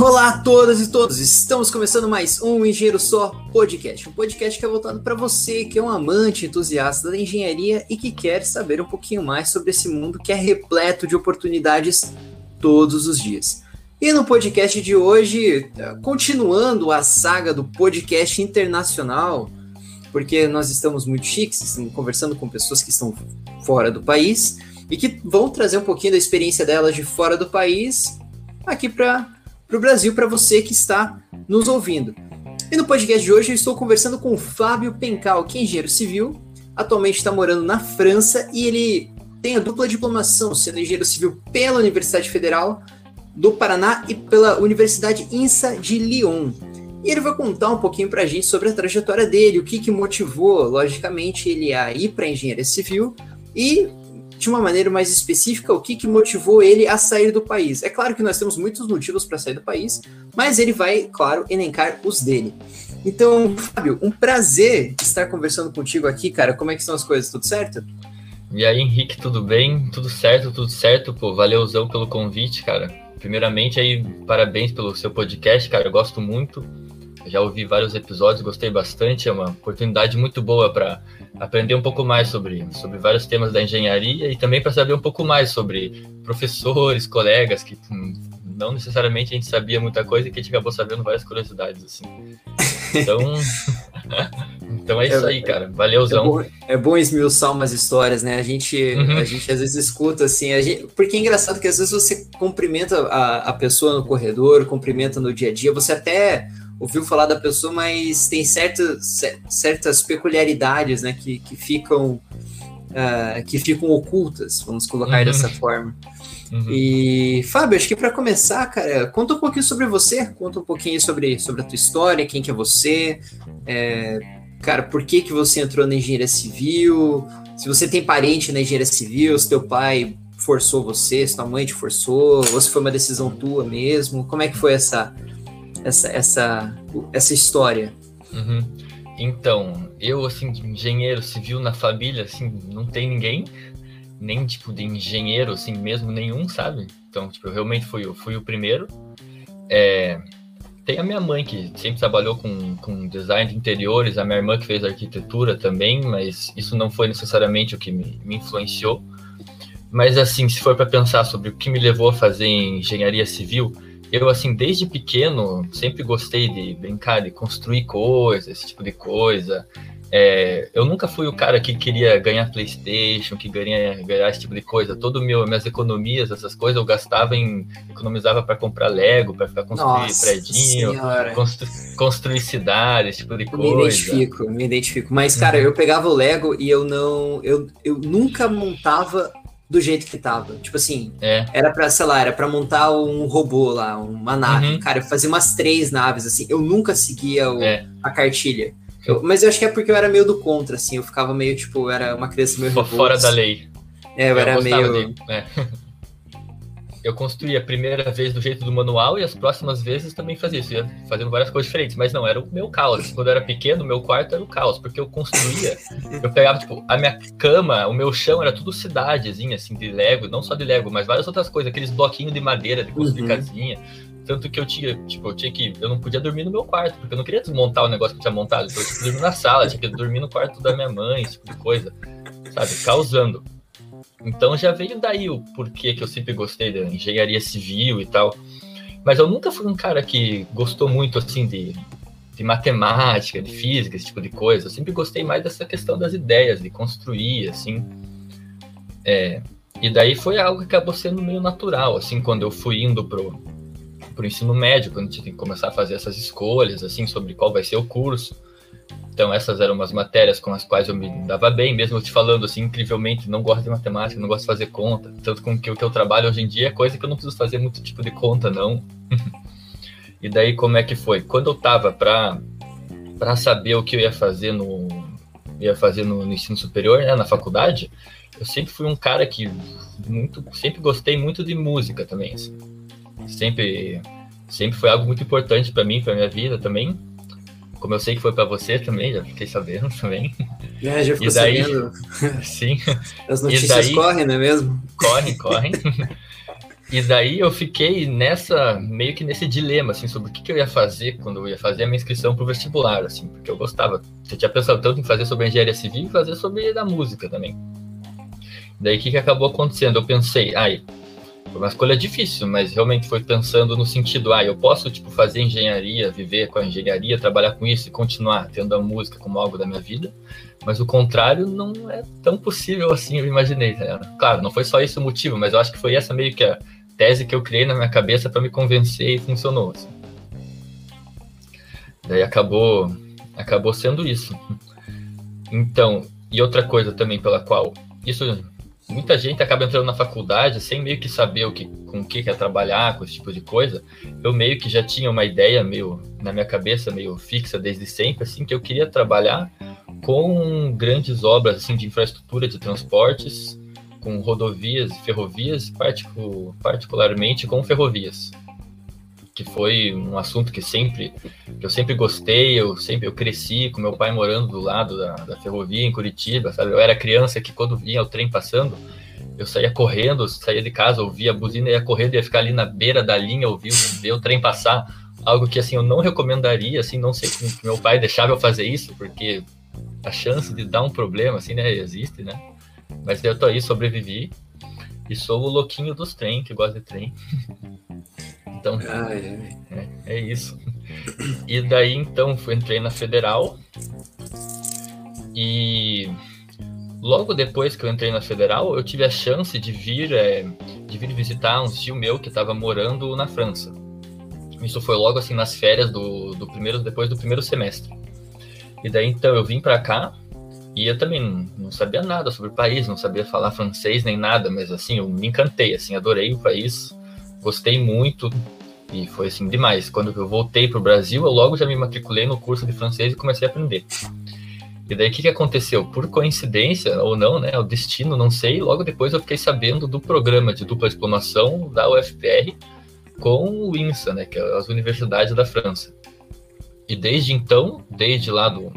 Olá a todas e todos! Estamos começando mais um Engenheiro Só Podcast. Um podcast que é voltado para você que é um amante entusiasta da engenharia e que quer saber um pouquinho mais sobre esse mundo que é repleto de oportunidades todos os dias. E no podcast de hoje, continuando a saga do podcast internacional, porque nós estamos muito chiques, estamos conversando com pessoas que estão fora do país e que vão trazer um pouquinho da experiência delas de fora do país aqui para o Brasil, para você que está nos ouvindo. E no podcast de hoje eu estou conversando com o Fábio Pencal, que é engenheiro civil, atualmente está morando na França e ele tem a dupla diplomação, sendo engenheiro civil pela Universidade Federal do Paraná e pela Universidade INSA de Lyon. E ele vai contar um pouquinho para a gente sobre a trajetória dele, o que, que motivou, logicamente, ele a ir para engenharia civil e de uma maneira mais específica, o que, que motivou ele a sair do país. É claro que nós temos muitos motivos para sair do país, mas ele vai, claro, elencar os dele. Então, Fábio, um prazer estar conversando contigo aqui, cara. Como é que estão as coisas? Tudo certo? E aí, Henrique, tudo bem? Tudo certo, tudo certo, pô. Valeuzão pelo convite, cara. Primeiramente, aí, parabéns pelo seu podcast, cara. Eu gosto muito. Já ouvi vários episódios, gostei bastante. É uma oportunidade muito boa para aprender um pouco mais sobre, sobre vários temas da engenharia e também para saber um pouco mais sobre professores, colegas que hum, não necessariamente a gente sabia muita coisa e que a gente acabou sabendo várias curiosidades assim. Então, então é isso aí, cara. Valeuzão. É bom, é bom esmiuçar umas histórias, né? A gente, uhum. a gente às vezes escuta assim, gente, porque é engraçado que às vezes você cumprimenta a, a pessoa no corredor, cumprimenta no dia a dia, você até ouviu falar da pessoa, mas tem certas, certas peculiaridades, né, que, que ficam uh, que ficam ocultas, vamos colocar uhum. dessa forma. Uhum. E Fábio, acho que para começar, cara, conta um pouquinho sobre você, conta um pouquinho sobre, sobre a tua história, quem que é você, é, cara, por que que você entrou na engenharia civil, se você tem parente na engenharia civil, se teu pai forçou você, se tua mãe te forçou, ou se foi uma decisão tua mesmo, como é que foi essa essa, essa, essa história? Uhum. Então, eu, assim, engenheiro civil na família, assim, não tem ninguém, nem, tipo, de engenheiro, assim, mesmo nenhum, sabe? Então, tipo, eu realmente fui, eu fui o primeiro. É, tem a minha mãe, que sempre trabalhou com, com design de interiores, a minha irmã que fez arquitetura também, mas isso não foi necessariamente o que me, me influenciou. Mas, assim, se for para pensar sobre o que me levou a fazer engenharia civil, eu, assim, desde pequeno, sempre gostei de brincar, de construir coisas, esse tipo de coisa. É, eu nunca fui o cara que queria ganhar PlayStation, que ganhar, ganhar esse tipo de coisa. Todo meu minhas economias, essas coisas, eu gastava em economizava para comprar Lego, para ficar construir Nossa predinho, constru, construir cidade, esse tipo de coisa. Me identifico, me identifico. Mas cara, uhum. eu pegava o Lego e eu não, eu, eu nunca montava do jeito que tava. Tipo assim, é. era pra, sei lá, era pra montar um robô lá, uma nave. Uhum. Cara, eu fazia umas três naves, assim. Eu nunca seguia o, é. a cartilha. Eu, mas eu acho que é porque eu era meio do contra, assim. Eu ficava meio, tipo, eu era uma criança meio. Fora da lei. É, eu, eu era meio. De, é. eu construí a primeira vez do jeito do manual e as próximas vezes também fazia isso, ia fazendo várias coisas diferentes, mas não, era o meu caos. Quando eu era pequeno, o meu quarto era o caos, porque eu construía, eu pegava, tipo, a minha cama, o meu chão era tudo cidadezinha, assim, de Lego, não só de Lego, mas várias outras coisas, aqueles bloquinhos de madeira de construir uhum. casinha. Tanto que eu tinha, tipo, eu tinha que. Eu não podia dormir no meu quarto, porque eu não queria desmontar o negócio que eu tinha montado. Então eu tinha que dormir na sala, tinha que dormir no quarto da minha mãe, esse tipo de coisa. Sabe? Causando. Então já veio daí o porquê que eu sempre gostei da engenharia civil e tal. Mas eu nunca fui um cara que gostou muito assim de, de matemática, de física, esse tipo de coisa. Eu sempre gostei mais dessa questão das ideias, de construir, assim. É, e daí foi algo que acabou sendo meio natural, assim, quando eu fui indo pro, pro ensino médio, quando gente tem que começar a fazer essas escolhas, assim, sobre qual vai ser o curso. Então, essas eram umas matérias com as quais eu me dava bem, mesmo te falando assim, incrivelmente, não gosto de matemática, não gosto de fazer conta. Tanto com que o que eu trabalho hoje em dia é coisa que eu não preciso fazer muito tipo de conta, não. e daí, como é que foi? Quando eu tava para para saber o que eu ia fazer no ia fazer no, no ensino superior, né, na faculdade, eu sempre fui um cara que muito sempre gostei muito de música também, assim. Sempre sempre foi algo muito importante para mim, para minha vida também. Como eu sei que foi para você também, já fiquei sabendo também. É, já ficou daí, sabendo. Sim. As notícias daí, correm, não é mesmo? Correm, correm. E daí eu fiquei nessa, meio que nesse dilema, assim, sobre o que, que eu ia fazer quando eu ia fazer a minha inscrição pro vestibular, assim, porque eu gostava. Eu tinha pensado tanto em fazer sobre a engenharia civil e fazer sobre a música também. Daí o que, que acabou acontecendo? Eu pensei, ai, foi uma escolha difícil, mas realmente foi pensando no sentido, ah, eu posso, tipo, fazer engenharia, viver com a engenharia, trabalhar com isso e continuar tendo a música como algo da minha vida, mas o contrário não é tão possível assim, eu imaginei. Tá claro, não foi só esse o motivo, mas eu acho que foi essa meio que a tese que eu criei na minha cabeça para me convencer e funcionou. Assim. Daí acabou, acabou sendo isso. Então, e outra coisa também pela qual isso muita gente acaba entrando na faculdade sem meio que saber o que, com o que quer trabalhar, com esse tipo de coisa. Eu meio que já tinha uma ideia meio na minha cabeça meio fixa desde sempre, assim, que eu queria trabalhar com grandes obras assim de infraestrutura de transportes com rodovias e ferrovias, particularmente com ferrovias, que foi um assunto que sempre que eu sempre gostei, eu sempre eu cresci com meu pai morando do lado da, da ferrovia em Curitiba, sabe? Eu era criança que quando vinha o trem passando, eu saía correndo, saía de casa, ouvia a buzina, ia correndo, ia ficar ali na beira da linha, ouvir ver o trem passar, algo que assim eu não recomendaria, assim, não sei como meu pai deixava eu fazer isso, porque a chance de dar um problema assim, né, existe, né? Mas eu tô aí, sobrevivi. E sou o louquinho dos trem, que gosta de trem. então, ai, ai. É, é, isso. E daí, então, fui, entrei na Federal. E logo depois que eu entrei na Federal, eu tive a chance de vir, é, de vir visitar um tio meu que estava morando na França. Isso foi logo assim nas férias do, do primeiro, depois do primeiro semestre. E daí, então, eu vim para cá e eu também não sabia nada sobre o país, não sabia falar francês nem nada, mas assim, eu me encantei, assim, adorei o país, gostei muito e foi assim demais. Quando eu voltei para o Brasil, eu logo já me matriculei no curso de francês e comecei a aprender. E daí o que, que aconteceu? Por coincidência ou não, né? O destino, não sei. Logo depois eu fiquei sabendo do programa de dupla diplomação da UFPR com o INSA, né? Que é as universidades da França. E desde então, desde lá do,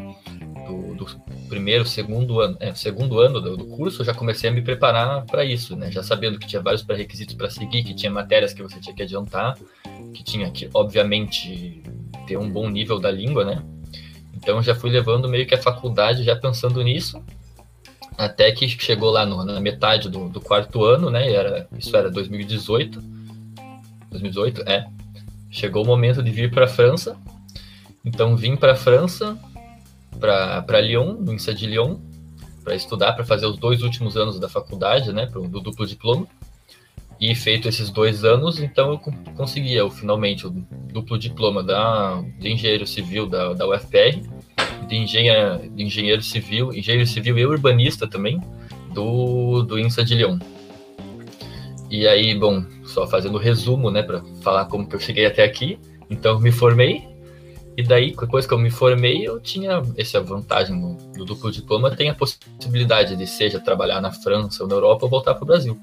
primeiro, segundo ano, é, segundo ano do, do, curso, eu já comecei a me preparar para isso, né? Já sabendo que tinha vários pré-requisitos para seguir, que tinha matérias que você tinha que adiantar, que tinha que, obviamente, ter um bom nível da língua, né? Então já fui levando meio que a faculdade já pensando nisso, até que chegou lá no, na metade do, do, quarto ano, né? Era, isso era 2018. 2018, é. Chegou o momento de vir para a França. Então vim para a França, para Lyon, no INSA de Lyon, para estudar, para fazer os dois últimos anos da faculdade, né, pro, do duplo diploma. E feito esses dois anos, então eu consegui eu, finalmente o duplo diploma da, de engenheiro civil da, da UFPR, de, engenha, de engenheiro civil, engenheiro civil e urbanista também, do, do INSA de Lyon. E aí, bom, só fazendo resumo, né, para falar como que eu cheguei até aqui. Então, me formei e daí, depois que eu me formei, eu tinha essa vantagem no, no duplo diploma, tem a possibilidade de seja trabalhar na França ou na Europa ou voltar para o Brasil.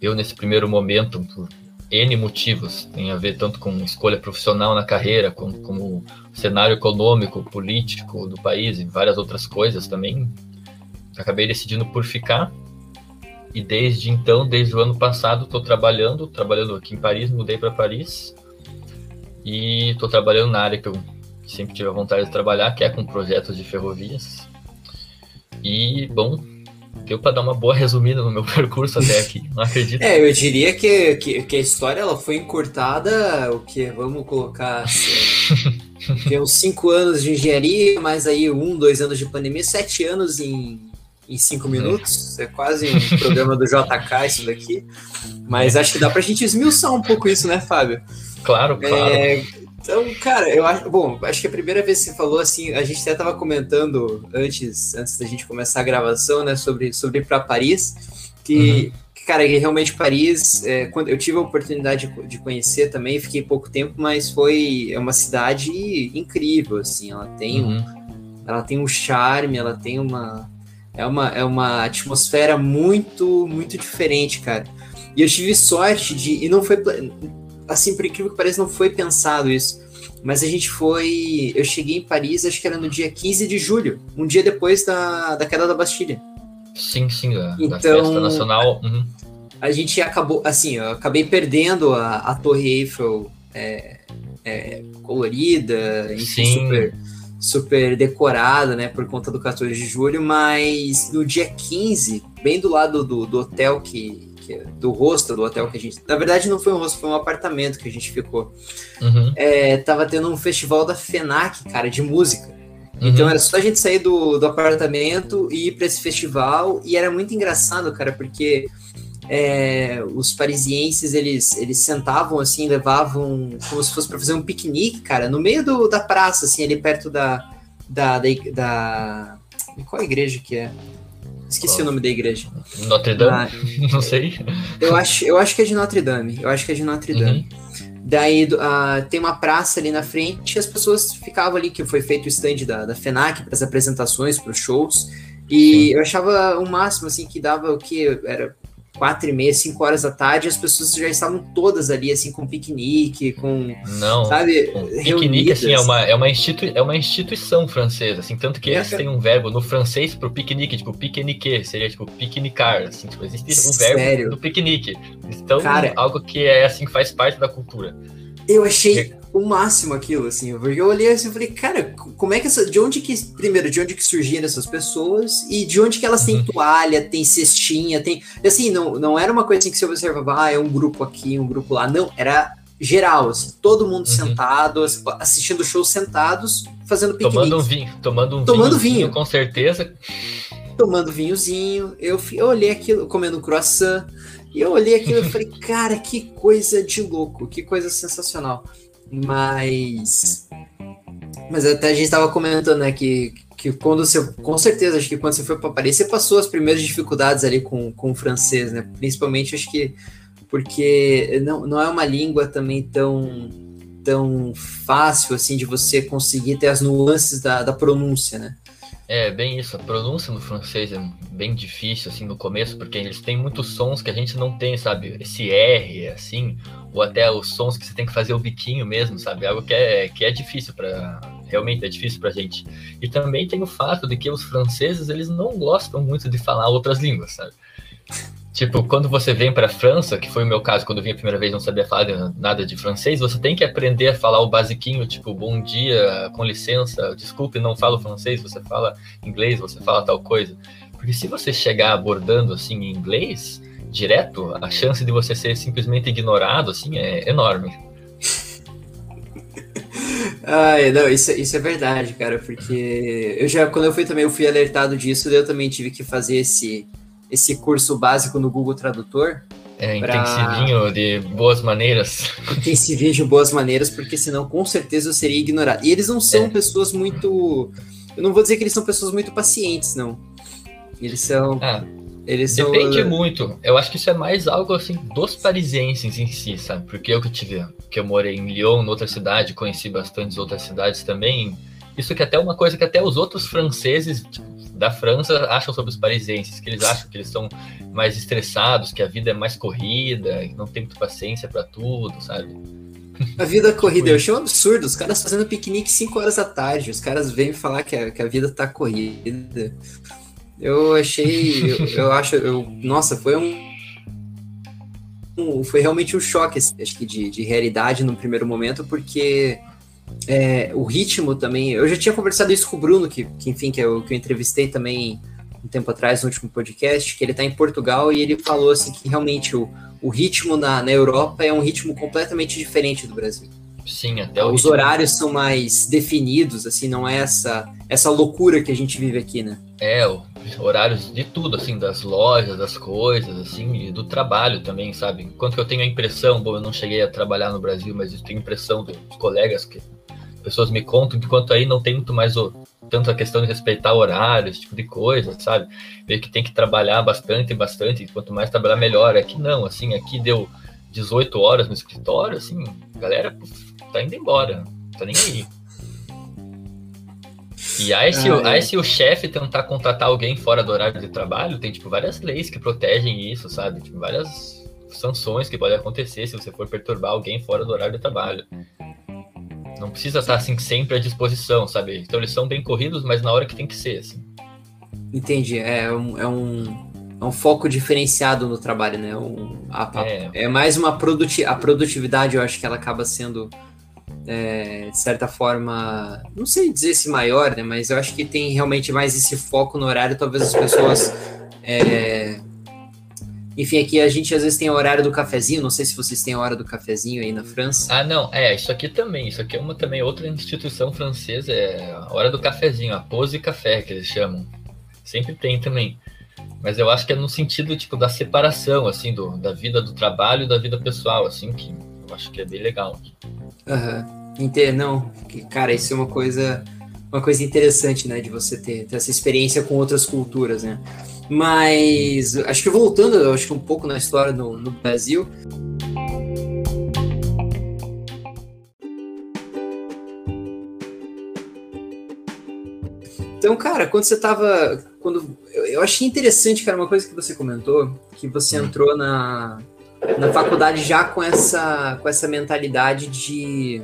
Eu, nesse primeiro momento, por N motivos, tem a ver tanto com escolha profissional na carreira, com, como cenário econômico, político do país e várias outras coisas também, acabei decidindo por ficar. E desde então, desde o ano passado, estou trabalhando, trabalhando aqui em Paris, mudei para Paris e estou trabalhando na área que eu sempre tive a vontade de trabalhar, que é com projetos de ferrovias. E, bom, deu para dar uma boa resumida no meu percurso até aqui, não acredito. É, eu diria que, que, que a história ela foi encurtada, o que vamos colocar assim, uns cinco anos de engenharia, mais aí um, dois anos de pandemia, sete anos em, em cinco uhum. minutos. É quase um programa do JK isso daqui. Mas acho que dá para a gente esmiuçar um pouco isso, né, Fábio? Claro, claro. É, então, cara, eu acho. Bom, acho que a primeira vez que você falou assim, a gente até estava comentando antes, antes da gente começar a gravação, né, sobre, sobre ir para Paris, que. Uhum. Cara, realmente Paris, é, quando eu tive a oportunidade de, de conhecer também, fiquei pouco tempo, mas foi é uma cidade incrível, assim, ela tem uhum. um, ela tem um charme, ela tem uma é uma, é uma atmosfera muito, muito diferente, cara. E eu tive sorte de. E não foi assim, por incrível que pareça, não foi pensado isso. Mas a gente foi. Eu cheguei em Paris, acho que era no dia 15 de julho, um dia depois da, da queda da Bastilha. Sim, sim, da, então, da festa nacional. Uhum. a gente acabou, assim, eu acabei perdendo a, a Torre Eiffel é, é, colorida, enfim, Sim. super, super decorada, né, por conta do 14 de julho, mas no dia 15, bem do lado do, do hotel que, que- do hostel do hotel que a gente, na verdade não foi um hostel, foi um apartamento que a gente ficou, Uhum, é, tava tendo um festival da FENAC, cara, de música. uhum. Então era só a gente sair do, do apartamento e ir para esse festival. E era muito engraçado, cara, porque é, os parisienses eles, eles sentavam assim, levavam como se fosse para fazer um piquenique, cara, no meio do, da praça, assim, ali perto da. da, da, da- qual igreja que é? Esqueci Qual? o nome da igreja. Notre Dame? Ah, Não sei. eu, acho, eu acho que é de Notre Dame. Eu acho que é de Notre Dame. Uhum. Daí ah, tem uma praça ali na frente e as pessoas ficavam ali, que foi feito o stand da, da FENAC para as apresentações, para os shows. E eu achava o máximo, assim, que dava o que? Era quatro e meia, cinco horas da tarde, as pessoas já estavam todas ali, assim, com piquenique, com, Não. sabe, Um piquenique, assim, é uma, é, uma institui é uma instituição francesa, assim, tanto que É, eles têm um verbo no francês pro piquenique, tipo, piquenique, seria tipo piquenicar, assim, tipo, existe o verbo Sério? do piquenique. Então, Cara. algo que é, assim, faz parte da cultura. Eu achei o máximo aquilo, assim, porque eu olhei assim e falei, cara, como é que essa. De onde que. Primeiro, de onde que surgiram essas pessoas e de onde que elas têm Uhum. toalha, tem cestinha, tem. Assim, não, não era uma coisa assim que você observava, ah, é um grupo aqui, um grupo lá. Não, era geral, assim, todo mundo Uhum. sentado, assistindo show sentados, fazendo piquenique. Tomando um vinho, tomando um Tomando vinhozinho, vinho. com certeza. tomando vinhozinho. Eu, eu olhei aquilo, comendo croissant. E eu olhei aquilo e falei, cara, que coisa de louco, que coisa sensacional. Mas. Mas até a gente estava comentando, né, que, que quando você. Com certeza, acho que quando você foi para Paris, você passou as primeiras dificuldades ali com, com o francês, né? Principalmente, acho que. Porque não, não é uma língua também tão. tão fácil, assim, de você conseguir ter as nuances da, da pronúncia, né? É, bem isso. A pronúncia no francês é bem difícil, assim, no começo, porque eles têm muitos sons que a gente não tem, sabe? Esse R, assim, ou até os sons que você tem que fazer o biquinho mesmo, sabe? Algo que é, que é difícil para Realmente é difícil pra gente. E também tem o fato de que os franceses, eles não gostam muito de falar outras línguas, sabe? Tipo, quando você vem para a França, que foi o meu caso, quando eu vim a primeira vez não sabia falar nada de francês, você tem que aprender a falar o basiquinho, tipo, bom dia, com licença, desculpe, não falo francês, você fala inglês, você fala tal coisa. Porque se você chegar abordando assim em inglês, direto, a chance de você ser simplesmente ignorado, assim, é enorme. Ai, não, isso, isso é verdade, cara, porque eu já, quando eu fui também, eu fui alertado disso, eu também tive que fazer esse, esse curso básico no Google Tradutor, É Pra- intensivinho de boas maneiras. vir de boas maneiras, porque senão com certeza eu seria ignorado. E eles não são É. pessoas muito. Eu não vou dizer que eles são pessoas muito pacientes, não. Eles são. Ah, Eles são. Depende muito. Eu acho que isso é mais algo assim dos parisienses em si, sabe? Porque eu que tive, que eu morei em Lyon, noutra cidade, conheci bastantes outras cidades também. Isso que até é uma coisa que até os outros franceses tipo, da França acham sobre os parisienses, que eles acham que eles são mais estressados, que a vida é mais corrida, que não tem muita paciência pra tudo, sabe? A vida corrida, eu achei um absurdo. Os caras fazendo piquenique 5 horas da tarde. Os caras vêm falar que a, que a vida tá corrida. Eu achei. Eu, eu acho. Eu, nossa, foi um. um- Foi realmente um choque, assim, acho que, de, de realidade no primeiro momento, porque é, o ritmo também. Eu já tinha conversado isso com o Bruno, que, que enfim, que eu, que eu entrevistei também um tempo atrás no último podcast, que ele tá em Portugal e ele falou assim que realmente o, o ritmo na, na Europa é um ritmo completamente diferente do Brasil. Sim, até o Os ritmo- horários são mais definidos, assim, não é essa, essa loucura que a gente vive aqui, né? É, horários de tudo, assim, das lojas, das coisas, assim, e do trabalho também, sabe? Enquanto que eu tenho a impressão, bom, eu não cheguei a trabalhar no Brasil, mas eu tenho a impressão dos colegas que pessoas me contam que quanto aí não tem muito mais o, tanto a questão de respeitar horário, esse tipo de coisa, sabe? Meio que tem que trabalhar bastante, bastante, quanto mais trabalhar melhor. Aqui não, assim, aqui deu 18 horas no escritório, assim, a galera tá indo embora, tá nem aí. E aí, se, Ah, é. aí se o chefe tentar contratar alguém fora do horário de trabalho, tem, tipo, várias leis que protegem isso, sabe? Tipo, várias sanções que podem acontecer se você for perturbar alguém fora do horário de trabalho. Não precisa estar, assim, sempre à disposição, sabe? Então eles são bem corridos, mas na hora que tem que ser, assim. Entendi. É um, é um, é um foco diferenciado no trabalho, né? Um, a, é. é. mais uma produti a produtividade, eu acho que ela acaba sendo, é, de certa forma, não sei dizer se maior, né? Mas eu acho que tem realmente mais esse foco no horário, talvez as pessoas. É, enfim, aqui a gente às vezes tem a horário do cafezinho, não sei se vocês têm a hora do cafezinho aí na França. Ah, não, é, isso aqui também, isso aqui é uma também outra instituição francesa, é a hora do cafezinho, a pose café que eles chamam. Sempre tem também. Mas eu acho que é no sentido, tipo, da separação, assim, do, da vida do trabalho e da vida pessoal, assim, que eu acho que é bem legal. Aham, uhum. não, cara, isso é uma coisa, uma coisa interessante, né, de você ter, ter essa experiência com outras culturas, né. Mas acho que voltando, acho que um pouco na história no, no Brasil. Então, cara, quando você tava. Quando, eu, eu, achei interessante, cara, uma coisa que você comentou, que você hum. entrou na, na faculdade já com essa, com essa mentalidade de,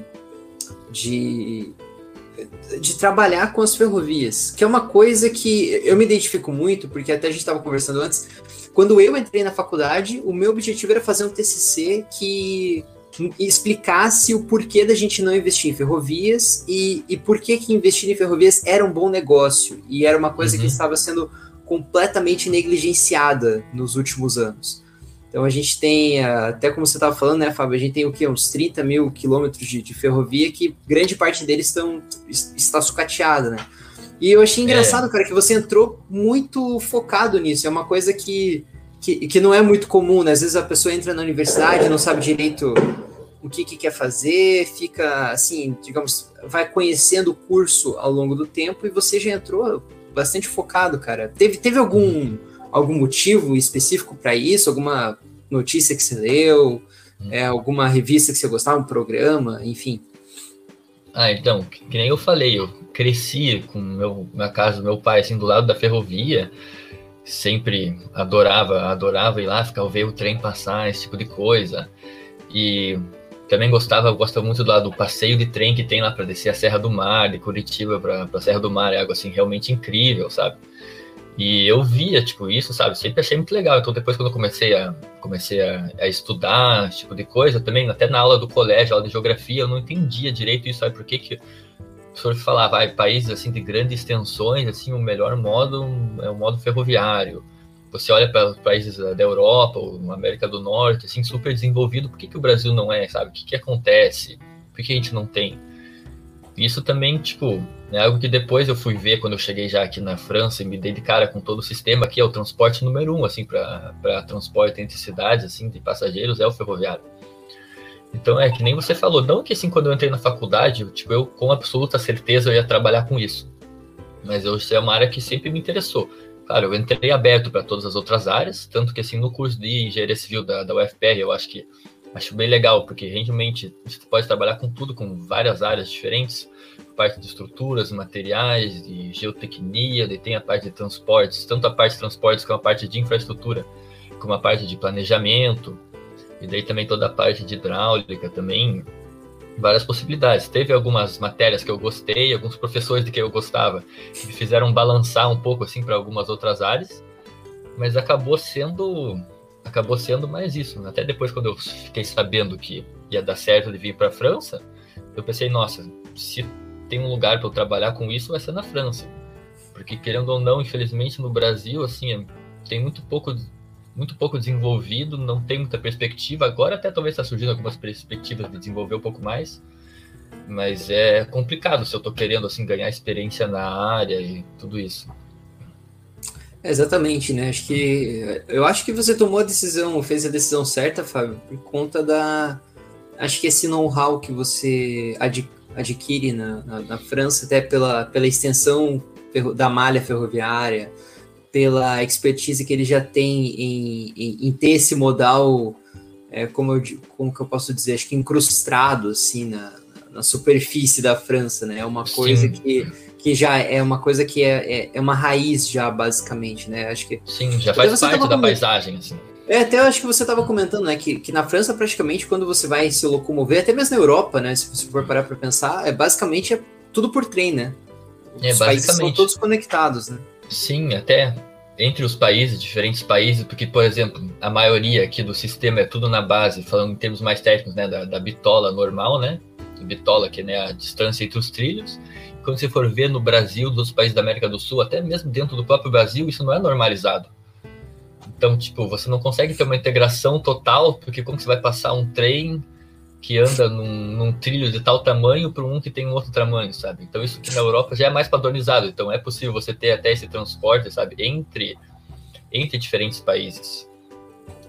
de de trabalhar com as ferrovias, que é uma coisa que eu me identifico muito, porque até a gente estava conversando antes. Quando eu entrei na faculdade, o meu objetivo era fazer um TCC que explicasse o porquê da gente não investir em ferrovias e, e por que, que investir em ferrovias era um bom negócio e era uma coisa uhum. que estava sendo completamente negligenciada nos últimos anos. Então a gente tem, até como você estava falando, né, Fábio, a gente tem o quê? Uns 30 mil quilômetros de, de ferrovia que grande parte deles estão, está sucateada, né? E eu achei engraçado, é. cara, que você entrou muito focado nisso. É uma coisa que, que, que não é muito comum, né? Às vezes a pessoa entra na universidade, não sabe direito o que, que quer fazer, fica assim, digamos, vai conhecendo o curso ao longo do tempo e você já entrou bastante focado, cara. Teve, teve algum algum motivo específico para isso? Alguma notícia que você leu? Hum. É, alguma revista que você gostava, um programa, enfim? Ah, então, que, que nem eu falei, eu cresci com meu, na casa do meu pai, assim, do lado da ferrovia, sempre adorava, adorava ir lá, ficar ver o trem passar, esse tipo de coisa. E também gostava, gosto muito do, do passeio de trem que tem lá para descer a Serra do Mar, de Curitiba para a Serra do Mar, é algo assim realmente incrível, sabe? E eu via, tipo, isso, sabe? Sempre achei muito legal. Então, depois, quando eu comecei a, comecei a, a estudar esse tipo de coisa, também, até na aula do colégio, aula de geografia, eu não entendia direito isso, sabe? Por que que o professor falava, ah, países, assim, de grandes extensões, assim, o melhor modo é o modo ferroviário. Você olha para os países da Europa, ou América do Norte, assim, super desenvolvido, por que que o Brasil não é, sabe? O que que acontece? Por que a gente não tem? Isso também, tipo, é algo que depois eu fui ver quando eu cheguei já aqui na França e me dei de cara com todo o sistema que é o transporte número um, assim, para transporte entre cidades, assim, de passageiros, é o ferroviário. Então é que nem você falou, não que assim, quando eu entrei na faculdade, tipo, eu com absoluta certeza eu ia trabalhar com isso. Mas eu, isso é uma área que sempre me interessou. Claro, eu entrei aberto para todas as outras áreas, tanto que assim, no curso de engenharia civil da, da UFPR, eu acho que acho bem legal, porque realmente você pode trabalhar com tudo, com várias áreas diferentes, parte de estruturas, materiais, de geotecnia, daí tem a parte de transportes, tanto a parte de transportes como a parte de infraestrutura, como a parte de planejamento, e daí também toda a parte de hidráulica também, várias possibilidades. Teve algumas matérias que eu gostei, alguns professores de que eu gostava, que me fizeram balançar um pouco assim para algumas outras áreas, mas acabou sendo acabou sendo mais isso. Até depois quando eu fiquei sabendo que ia dar certo de vir para a França, eu pensei, nossa, se tem um lugar para eu trabalhar com isso, vai ser na França. Porque, querendo ou não, infelizmente no Brasil, assim, é, tem muito pouco, muito pouco desenvolvido, não tem muita perspectiva. Agora até talvez está surgindo algumas perspectivas de desenvolver um pouco mais, mas é complicado se eu estou querendo, assim, ganhar experiência na área e tudo isso. Exatamente, né? Acho que eu acho que você tomou a decisão, fez a decisão certa, Fábio, por conta da acho que esse know-how que você adquiriu adquire na, na, na, França, até pela, pela extensão da malha ferroviária, pela expertise que ele já tem em, em, em ter esse modal, é, como, eu, como que eu posso dizer, acho que incrustado assim na, na superfície da França, né? É uma coisa que, que já é uma coisa que é, é, é, uma raiz já basicamente, né? Acho que sim, já faz parte da paisagem assim. É, até eu acho que você estava comentando, né, que, que na França, praticamente, quando você vai se locomover, até mesmo na Europa, né, se você for parar para pensar, é basicamente é tudo por trem, né? É, Os basicamente. são todos conectados, né? Sim, até entre os países, diferentes países, porque, por exemplo, a maioria aqui do sistema é tudo na base, falando em termos mais técnicos, né, da, da bitola normal, né, bitola, que é né, a distância entre os trilhos. Quando você for ver no Brasil, dos países da América do Sul, até mesmo dentro do próprio Brasil, isso não é normalizado. Então, tipo, você não consegue ter uma integração total, porque como você vai passar um trem que anda num, num trilho de tal tamanho para um que tem um outro tamanho, sabe? Então isso que na Europa já é mais padronizado. Então é possível você ter até esse transporte, sabe, entre entre diferentes países.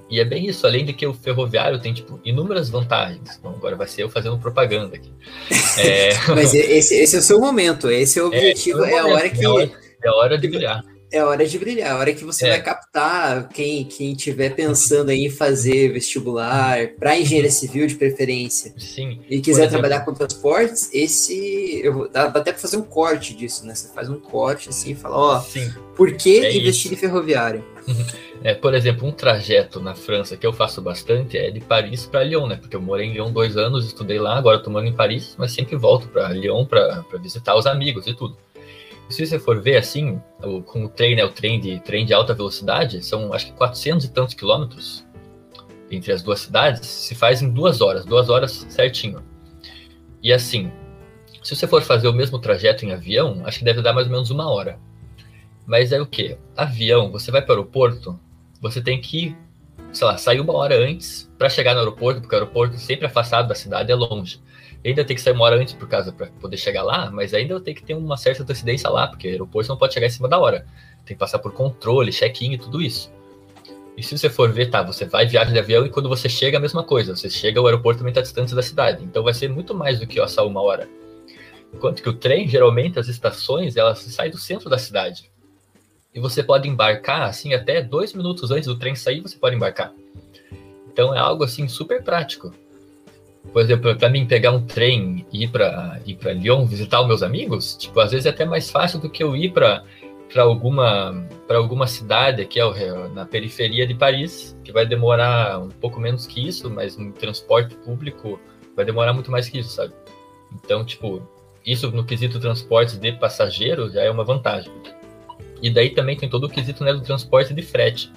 E é bem isso, além de que o ferroviário tem, tipo, inúmeras vantagens. Bom, agora vai ser eu fazendo propaganda aqui. É... Mas esse, esse, é o seu momento, esse é o objetivo, é, é, é a hora que... É a hora, é a hora de brilhar é hora de brilhar, é hora que você é. vai captar quem quem estiver pensando em fazer vestibular para engenharia civil de preferência. Sim. E quiser trabalhar com transportes, esse eu dá, dá até para fazer um corte disso, né? Você faz um corte assim, e fala, ó, Sim. por que é investir isso. em ferroviário? É, por exemplo, um trajeto na França que eu faço bastante é de Paris para Lyon, né? Porque eu morei em Lyon dois anos, estudei lá, agora estou morando em Paris, mas sempre volto para Lyon para visitar os amigos e tudo se você for ver assim, o, com o trem, né, o trem de, trem de alta velocidade, são acho que 400 e tantos quilômetros entre as duas cidades, se faz em duas horas, duas horas certinho. E assim, se você for fazer o mesmo trajeto em avião, acho que deve dar mais ou menos uma hora. Mas é o que? Avião, você vai para o aeroporto, você tem que, sei lá, sair uma hora antes para chegar no aeroporto, porque o aeroporto sempre afastado da cidade é longe ainda tem que sair uma hora antes por casa para poder chegar lá, mas ainda tem que ter uma certa antecedência lá, porque o aeroporto não pode chegar em cima da hora. Tem que passar por controle, check-in e tudo isso. E se você for ver, tá, você vai viajar de avião e quando você chega a mesma coisa. Você chega, o aeroporto também está distante da cidade. Então vai ser muito mais do que só uma hora. Enquanto que o trem, geralmente, as estações, elas saem do centro da cidade. E você pode embarcar, assim, até dois minutos antes do trem sair, você pode embarcar. Então é algo, assim, super prático por exemplo, para mim pegar um trem e ir para ir para Lyon visitar os meus amigos, tipo, às vezes é até mais fácil do que eu ir para para alguma para alguma cidade aqui na periferia de Paris, que vai demorar um pouco menos que isso, mas no transporte público vai demorar muito mais que isso, sabe? Então, tipo, isso no quesito transporte de passageiros já é uma vantagem. E daí também tem todo o quesito né, do transporte de frete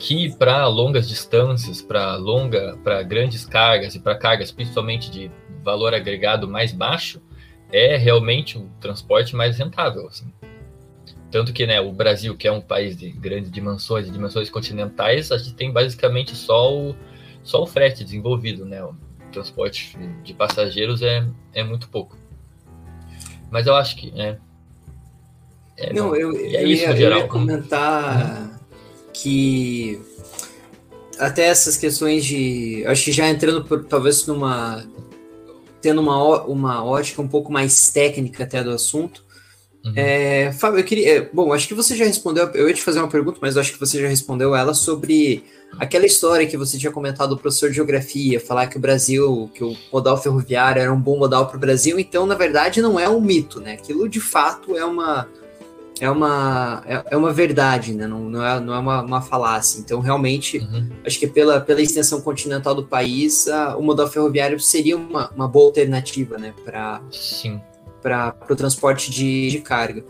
que para longas distâncias, para longa, para grandes cargas e para cargas principalmente de valor agregado mais baixo, é realmente o transporte mais rentável. Assim. Tanto que né, o Brasil, que é um país de grandes dimensões, de dimensões continentais, a gente tem basicamente só o, só o frete desenvolvido, né? O transporte de passageiros é, é muito pouco. Mas eu acho que é. é não, eu, é eu, isso, ia, eu ia comentar. Uhum que até essas questões de. Acho que já entrando por, talvez numa. tendo uma, uma ótica um pouco mais técnica até do assunto. Uhum. É, Fábio, eu queria. É, bom, acho que você já respondeu. Eu ia te fazer uma pergunta, mas acho que você já respondeu ela sobre aquela história que você tinha comentado do professor de geografia, falar que o Brasil, que o modal ferroviário era um bom modal para o Brasil, então, na verdade, não é um mito, né? Aquilo de fato é uma é uma, é, é, uma verdade, né? não, não, é, não é uma, uma falácia. Então, realmente, uhum. acho que pela, pela extensão continental do país, a, o modal ferroviário seria uma, uma boa alternativa né? para o transporte de, de carga.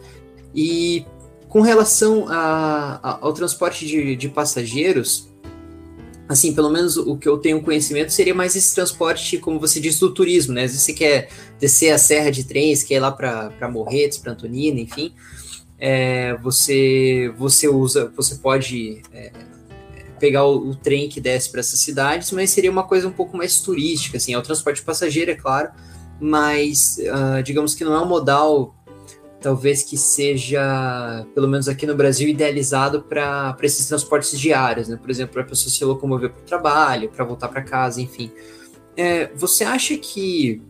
E com relação a, a, ao transporte de, de passageiros, assim, pelo menos o que eu tenho conhecimento seria mais esse transporte, como você disse, do turismo, né? Às vezes você quer descer a serra de trens, quer ir lá para Morretes, para Antonina, enfim é, você você usa, você pode é, pegar o, o, trem que desce para essas cidades, mas seria uma coisa um pouco mais turística, assim, é o transporte passageiro, é claro, mas uh, digamos que não é um modal talvez que seja, pelo menos aqui no Brasil, idealizado para esses transportes diários, né? Por exemplo, para a pessoa se locomover para o trabalho, para voltar para casa, enfim. É, você acha que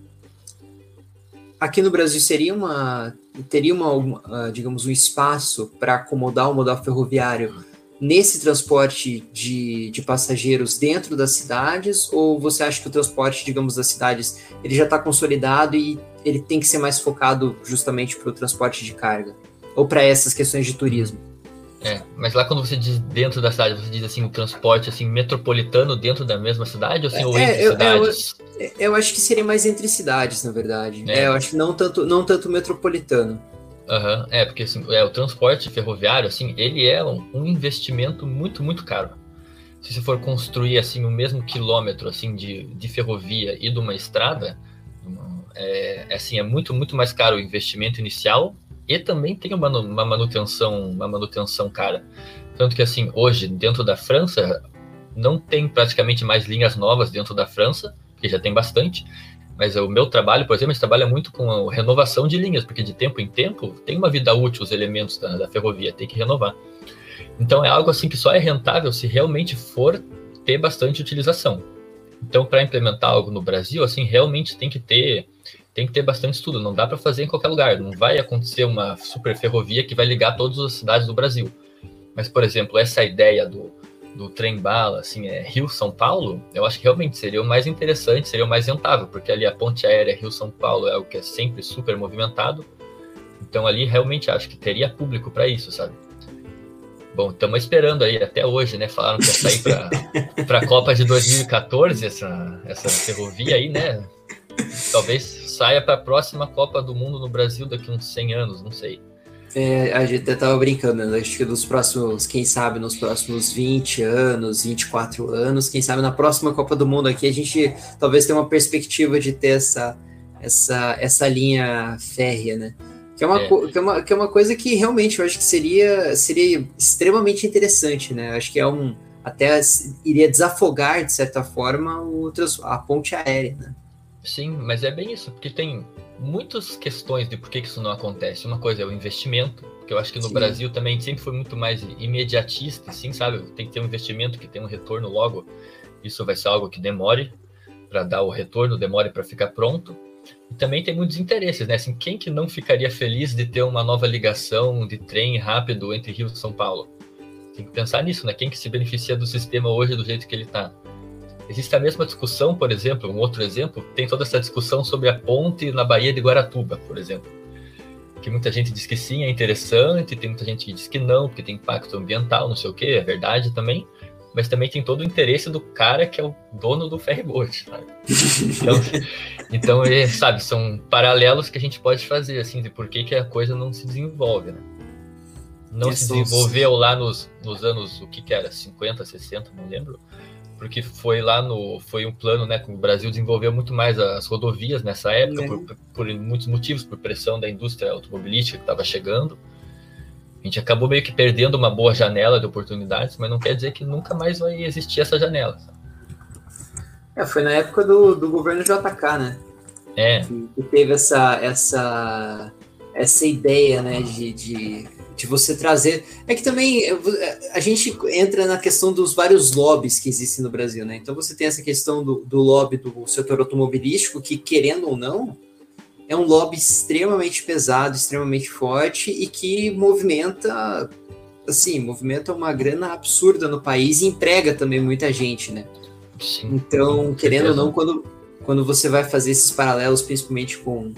aqui no Brasil seria uma teria uma, uma digamos um espaço para acomodar o modal ferroviário nesse transporte de, de passageiros dentro das cidades? Ou você acha que o transporte digamos das cidades ele já está consolidado e ele tem que ser mais focado justamente para o transporte de carga? Ou para essas questões de turismo é, mas lá quando você diz dentro da cidade, você diz assim, o transporte assim, metropolitano dentro da mesma cidade, ou, assim, é, ou entre eu, cidades? Eu, eu, acho que seria mais entre cidades, na verdade. É. é. eu acho que não tanto, não tanto metropolitano. Uhum, é, porque assim, é, o transporte ferroviário, assim, ele é um, um, investimento muito, muito caro. Se você for construir, assim, o mesmo quilômetro, assim, de, de ferrovia e de uma estrada, é, é, assim, é muito, muito mais caro o investimento inicial e também tem uma, uma manutenção, uma manutenção cara. Tanto que, assim, hoje, dentro da França, não tem praticamente mais linhas novas dentro da França, que já tem bastante, mas o meu trabalho, por exemplo, a gente trabalha muito com a renovação de linhas, porque de tempo em tempo tem uma vida útil os elementos da, da ferrovia, tem que renovar. Então é algo assim que só é rentável se realmente for ter bastante utilização. Então, para implementar algo no Brasil, assim, realmente tem que ter tem que ter bastante estudo, não dá para fazer em qualquer lugar, não vai acontecer uma super ferrovia que vai ligar todas as cidades do Brasil. Mas, por exemplo, essa ideia do, do trem bala, assim, é Rio-São Paulo, eu acho que realmente seria o mais interessante, seria o mais rentável, porque ali a ponte aérea Rio-São Paulo é o que é sempre super movimentado. Então ali realmente acho que teria público para isso, sabe? Bom, estamos esperando aí até hoje, né? Falaram que ia sair para a Copa de 2014 essa, essa ferrovia aí, né? Talvez saia para a próxima Copa do Mundo no Brasil daqui uns 100 anos, não sei. É, a gente até tava brincando, né? acho que nos próximos, quem sabe, nos próximos 20 anos, 24 anos, quem sabe na próxima Copa do Mundo aqui, a gente talvez tenha uma perspectiva de ter essa, essa, essa linha férrea, né? Que é, uma, é. Que, é uma, que é uma coisa que realmente eu acho que seria, seria extremamente interessante, né? Acho que é um. Até iria desafogar, de certa forma, o, a ponte aérea, né? Sim, mas é bem isso, porque tem muitas questões de por que isso não acontece. Uma coisa é o investimento, que eu acho que no Sim. Brasil também sempre foi muito mais imediatista, assim, sabe? Tem que ter um investimento que tem um retorno logo. Isso vai ser algo que demore para dar o retorno, demore para ficar pronto. E também tem muitos interesses, né? Assim, quem que não ficaria feliz de ter uma nova ligação de trem rápido entre Rio e São Paulo? Tem que pensar nisso, né? Quem que se beneficia do sistema hoje do jeito que ele está? Existe a mesma discussão, por exemplo, um outro exemplo, tem toda essa discussão sobre a ponte na Baía de Guaratuba, por exemplo. Que muita gente diz que sim, é interessante, tem muita gente que diz que não, porque tem impacto ambiental, não sei o que, é verdade também, mas também tem todo o interesse do cara que é o dono do ferryboat, sabe? Então, então é, sabe, são paralelos que a gente pode fazer, assim, de por que, que a coisa não se desenvolve, né? Não se desenvolveu lá nos, nos anos, o que que era, 50, 60, não lembro, porque foi lá no foi um plano, né, que o Brasil desenvolveu muito mais as rodovias nessa época por, por, muitos motivos, por pressão da indústria automobilística que estava chegando. A gente acabou meio que perdendo uma boa janela de oportunidades, mas não quer dizer que nunca mais vai existir essa janela. É, foi na época do, do governo JK, né? É. Que, que teve essa essa essa ideia, né, de, de de você trazer. É que também é, a gente entra na questão dos vários lobbies que existem no Brasil, né? Então você tem essa questão do, do lobby do setor automobilístico, que, querendo ou não, é um lobby extremamente pesado, extremamente forte e que movimenta, assim, movimenta uma grana absurda no país e emprega também muita gente, né? Sim, então, querendo ou não, quando, quando você vai fazer esses paralelos, principalmente com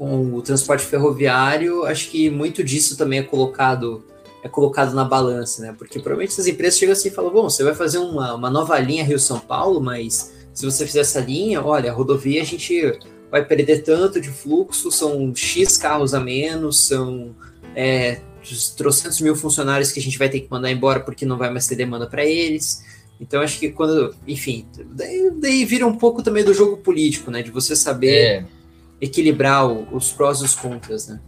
com o transporte ferroviário, acho que muito disso também é colocado é colocado na balança, né? Porque provavelmente essas empresas chegam assim e falam: bom, você vai fazer uma, uma nova linha Rio-São Paulo, mas se você fizer essa linha, olha, a rodovia a gente vai perder tanto de fluxo, são X carros a menos, são é, trocentos mil funcionários que a gente vai ter que mandar embora porque não vai mais ter demanda para eles. Então acho que quando, enfim, daí, daí, vira um pouco também do jogo político, né? De você saber. É equilibrar o, os prós e os contras, né?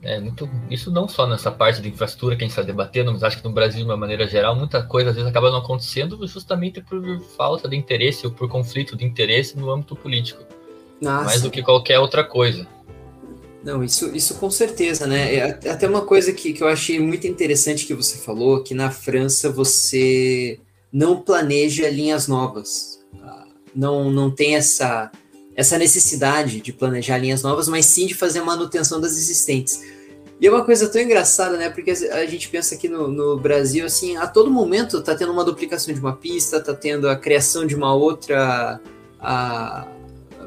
É, muito, isso não só nessa parte de infraestrutura que a gente está debatendo, mas acho que no Brasil, de uma maneira geral, muita coisa às vezes acaba não acontecendo justamente por falta de interesse ou por conflito de interesse no âmbito político. Nossa. Mais do que qualquer outra coisa. Não, isso, isso com certeza, né? É até uma coisa que, que eu achei muito interessante que você falou, que na França você não planeja linhas novas. Ah, não, não tem essa essa necessidade de planejar linhas novas, mas sim de fazer a manutenção das existentes. E é uma coisa tão engraçada, né? Porque a gente pensa aqui no, no Brasil, assim, a todo momento tá tendo uma duplicação de uma pista, tá tendo a criação de uma outra a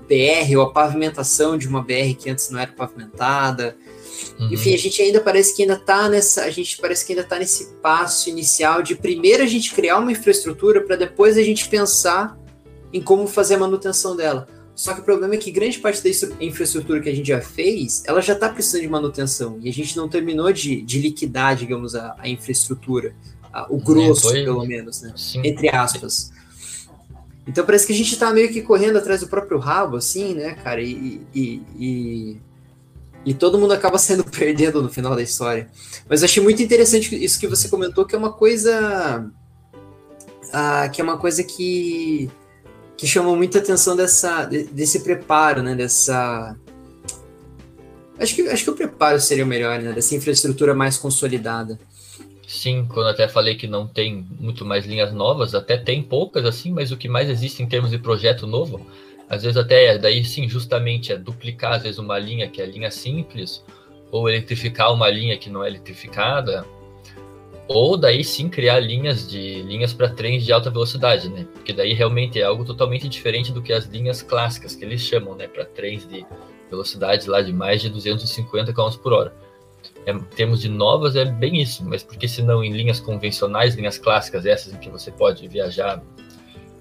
BR ou a pavimentação de uma BR que antes não era pavimentada. Uhum. Enfim, a gente ainda parece que ainda tá nessa, a gente parece que ainda tá nesse passo inicial de primeiro a gente criar uma infraestrutura para depois a gente pensar em como fazer a manutenção dela. Só que o problema é que grande parte da infraestrutura que a gente já fez, ela já está precisando de manutenção. E a gente não terminou de, de liquidar, digamos, a, a infraestrutura. A, o grosso, é, foi... pelo menos, né? Sim. Entre aspas. Então parece que a gente está meio que correndo atrás do próprio rabo, assim, né, cara? E, e, e, e, todo mundo acaba sendo perdendo no final da história. Mas eu achei muito interessante isso que você comentou, que é uma coisa. Ah, que é uma coisa que que chamou muita atenção dessa, desse preparo, né? Dessa. Acho que, acho que o preparo seria o melhor, né? Dessa infraestrutura mais consolidada. Sim, quando até falei que não tem muito mais linhas novas, até tem poucas assim, mas o que mais existe em termos de projeto novo, às vezes até é, daí sim, justamente é duplicar às vezes uma linha que é linha simples, ou eletrificar uma linha que não é eletrificada, ou daí sim criar linhas de linhas para trens de alta velocidade, né? Porque daí realmente é algo totalmente diferente do que as linhas clássicas que eles chamam, né? Para trens de velocidades lá de mais de 250 km por hora. É, em termos de novas é bem isso, mas porque senão em linhas convencionais, linhas clássicas, essas em que você pode viajar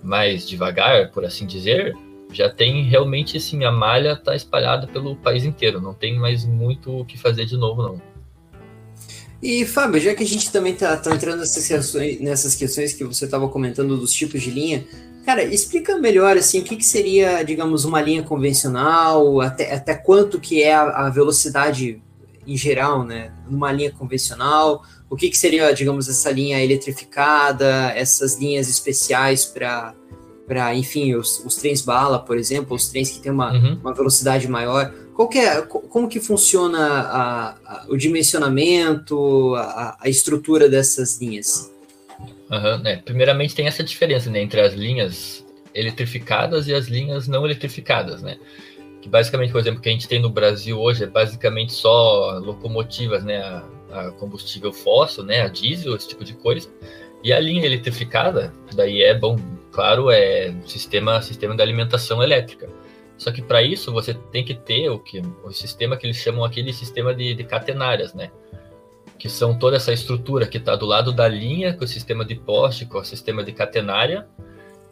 mais devagar, por assim dizer, já tem realmente assim a malha está espalhada pelo país inteiro, não tem mais muito o que fazer de novo não. E, Fábio, já que a gente também tá, tá entrando nessas questões, nessas questões que você estava comentando dos tipos de linha, cara, explica melhor, assim, o que, que seria, digamos, uma linha convencional, até, até quanto que é a, a velocidade em geral, né, numa linha convencional, o que, que seria, digamos, essa linha eletrificada, essas linhas especiais para para, enfim, os, os trens bala, por exemplo, os trens que têm uma, uhum. uma velocidade maior. Qual é, como que funciona a, a, o dimensionamento, a, a, estrutura dessas linhas? Uhum, né? Primeiramente tem essa diferença né, entre as linhas eletrificadas e as linhas não eletrificadas, né? Que basicamente, por exemplo, que a gente tem no Brasil hoje é basicamente só locomotivas, né? A combustível fóssil, né? A diesel, esse tipo de coisa. E a linha eletrificada, daí é bom, claro, é sistema, sistema de alimentação elétrica. Só que para isso você tem que ter o que o sistema que eles chamam aquele sistema de, de catenárias, né? Que são toda essa estrutura que está do lado da linha, com o sistema de poste, com o sistema de catenária,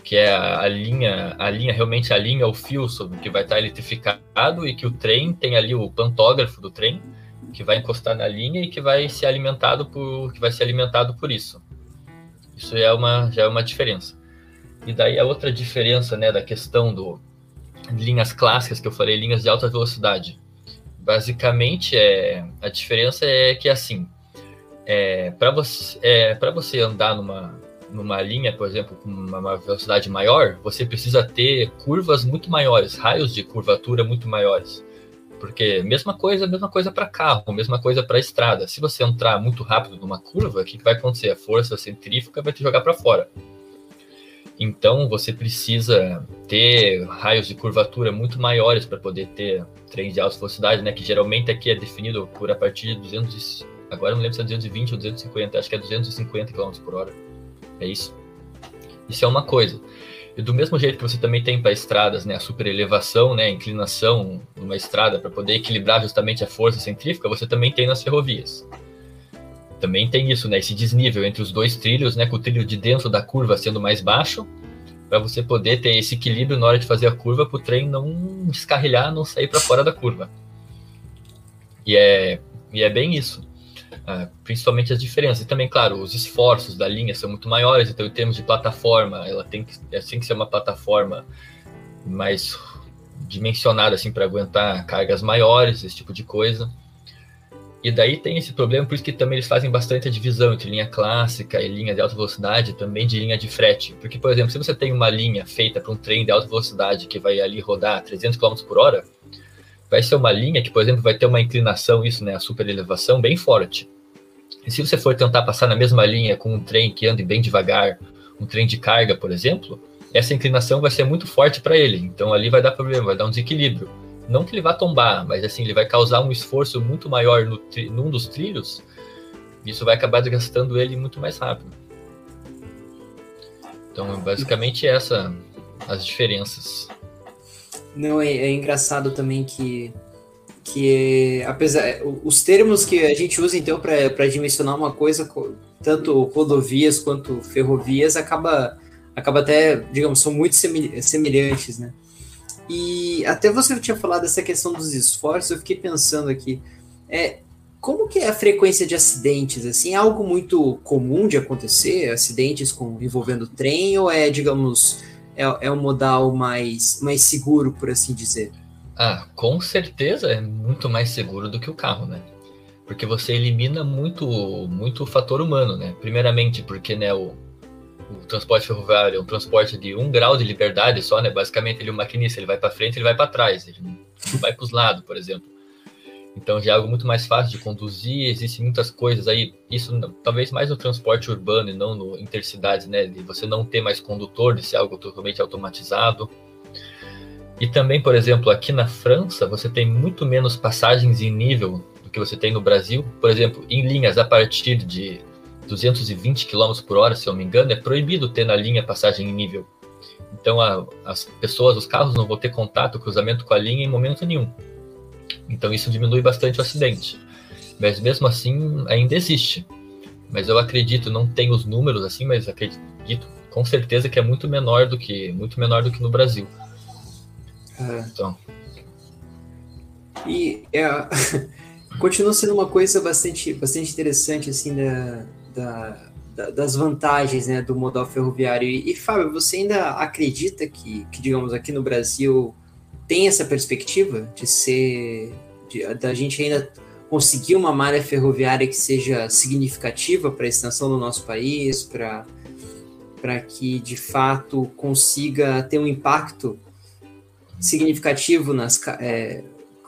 que é a, a, linha, a linha realmente a linha, o fio sobre que vai estar tá eletrificado e que o trem tem ali o pantógrafo do trem que vai encostar na linha e que vai ser alimentado por que vai ser alimentado por isso. Isso é uma, já é uma diferença. E daí a outra diferença né, da questão do linhas clássicas que eu falei, linhas de alta velocidade. Basicamente, é, a diferença é que assim, é, para você, é, você andar numa, numa linha, por exemplo, com uma velocidade maior, você precisa ter curvas muito maiores, raios de curvatura muito maiores. Porque mesma coisa, mesma coisa para carro, mesma coisa para estrada. Se você entrar muito rápido numa curva, o que, que vai acontecer? A força centrífuga vai te jogar para fora. Então você precisa ter raios de curvatura muito maiores para poder ter trens de alta velocidade, né? Que geralmente aqui é definido por a partir de 200, agora não lembro se é 220 ou 250, acho que é 250 km por hora. É isso. Isso é uma coisa. E do mesmo jeito que você também tem para estradas, né, a superelevação, né, a inclinação numa estrada para poder equilibrar justamente a força centrífuga, você também tem nas ferrovias. Também tem isso, né, esse desnível entre os dois trilhos, né, com o trilho de dentro da curva sendo mais baixo, para você poder ter esse equilíbrio na hora de fazer a curva, para o trem não descarrilhar, não sair para fora da curva. E é, e é bem isso. Uh, principalmente as diferenças. E também, claro, os esforços da linha são muito maiores, então, em termos de plataforma, ela tem que, é, tem que ser uma plataforma mais dimensionada assim para aguentar cargas maiores, esse tipo de coisa. E daí tem esse problema, por isso que também eles fazem bastante a divisão entre linha clássica e linha de alta velocidade, também de linha de frete. Porque, por exemplo, se você tem uma linha feita para um trem de alta velocidade que vai ali rodar 300 km por hora, vai ser uma linha que, por exemplo, vai ter uma inclinação, isso, né, a super elevação bem forte. E se você for tentar passar na mesma linha com um trem que ande bem devagar, um trem de carga, por exemplo, essa inclinação vai ser muito forte para ele. Então ali vai dar problema, vai dar um desequilíbrio. Não que ele vá tombar, mas assim, ele vai causar um esforço muito maior no num dos trilhos. Isso vai acabar desgastando ele muito mais rápido. Então, basicamente essa as diferenças. Não, é, é engraçado também que que apesar os termos que a gente usa então para dimensionar uma coisa tanto rodovias quanto ferrovias acaba acaba até digamos são muito semelhantes né E até você tinha falado dessa questão dos esforços, eu fiquei pensando aqui, é, como que é a frequência de acidentes? Assim, é algo muito comum de acontecer, acidentes com, envolvendo trem, ou é, digamos, é, é um modal mais, mais seguro, por assim dizer? Ah, com certeza é muito mais seguro do que o carro, né? Porque você elimina muito, muito o fator humano, né? Primeiramente, porque né, o, o transporte ferroviário é um transporte de um grau de liberdade só, né? Basicamente, ele é um maquinista, ele vai para frente, ele vai para trás, ele vai para os lados, por exemplo. Então já é algo muito mais fácil de conduzir, existem muitas coisas aí, isso talvez mais no transporte urbano e não no intercidades, né? De você não ter mais condutor, de ser algo totalmente automatizado. E também, por exemplo, aqui na França, você tem muito menos passagens em nível do que você tem no Brasil. Por exemplo, em linhas a partir de 220 km por hora, se eu não me engano, é proibido ter na linha passagem em nível. Então a, as pessoas, os carros não vão ter contato, cruzamento com a linha em momento nenhum. Então isso diminui bastante o acidente. Mas mesmo assim ainda existe. Mas eu acredito, não tenho os números assim, mas acredito com certeza que é muito menor do que muito menor do que no Brasil. É. Então. E é, continua sendo uma coisa bastante, bastante interessante assim da, da, da, das vantagens né, do modal ferroviário. E, e, Fábio, você ainda acredita que, que, digamos, aqui no Brasil tem essa perspectiva de ser, de, da gente ainda conseguir uma malha ferroviária que seja significativa para a extensão do nosso país, para para que de fato consiga ter um impacto significativo nas, é,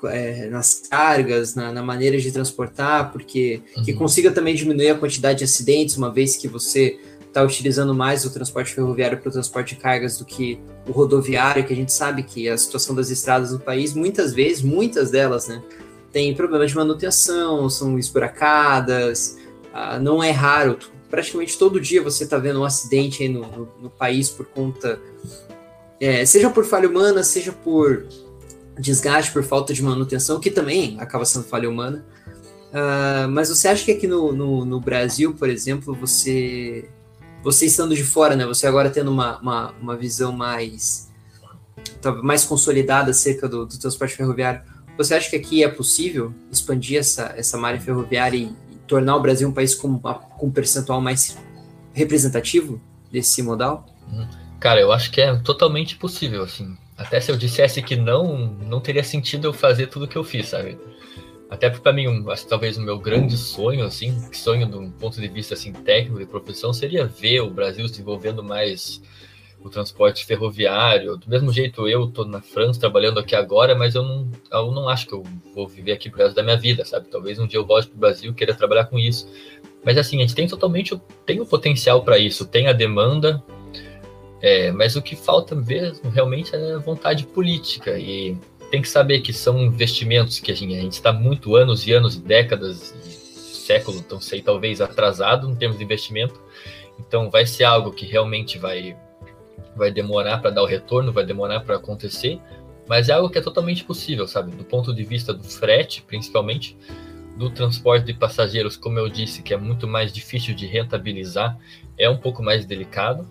é, nas cargas, na, na, maneira de transportar, porque uhum. que consiga também diminuir a quantidade de acidentes, uma vez que você está utilizando mais o transporte ferroviário para o transporte de cargas do que o rodoviário, que a gente sabe que a situação das estradas no país, muitas vezes, muitas delas, né, tem problemas de manutenção, são esburacadas, ah, não é raro, praticamente todo dia você está vendo um acidente no, no, no, país por conta, é, seja por falha humana, seja por desgaste, por falta de manutenção, que também acaba sendo falha humana. Uh, mas você acha que aqui no, no, no Brasil, por exemplo, você você estando de fora, né? Você agora tendo uma, uma, uma visão mais mais consolidada acerca do, do transporte ferroviário, você acha que aqui é possível expandir essa, essa malha ferroviária e, e tornar o Brasil um país com, com um percentual mais representativo desse modal? Cara, eu acho que é totalmente possível, assim. Até se eu dissesse que não, não teria sentido eu fazer tudo que eu fiz, sabe? Até para mim, um, acho, talvez o meu grande sonho, assim, sonho de um ponto de vista assim técnico de profissão, seria ver o Brasil desenvolvendo mais o transporte ferroviário. Do mesmo jeito, eu estou na França trabalhando aqui agora, mas eu não, eu não acho que eu vou viver aqui pro resto da minha vida, sabe? Talvez um dia eu volte para o Brasil queira trabalhar com isso. Mas assim, a gente tem totalmente tem o potencial para isso, tem a demanda, é, mas o que falta mesmo realmente é vontade política e tem que saber que são investimentos que a gente está muito anos e anos, décadas, séculos, então sei, talvez atrasado em termos de investimento. Então vai ser algo que realmente vai vai demorar para dar o retorno, vai demorar para acontecer, mas é algo que é totalmente possível, sabe? Do ponto de vista do frete, principalmente, do transporte de passageiros, como eu disse, que é muito mais difícil de rentabilizar, é um pouco mais delicado,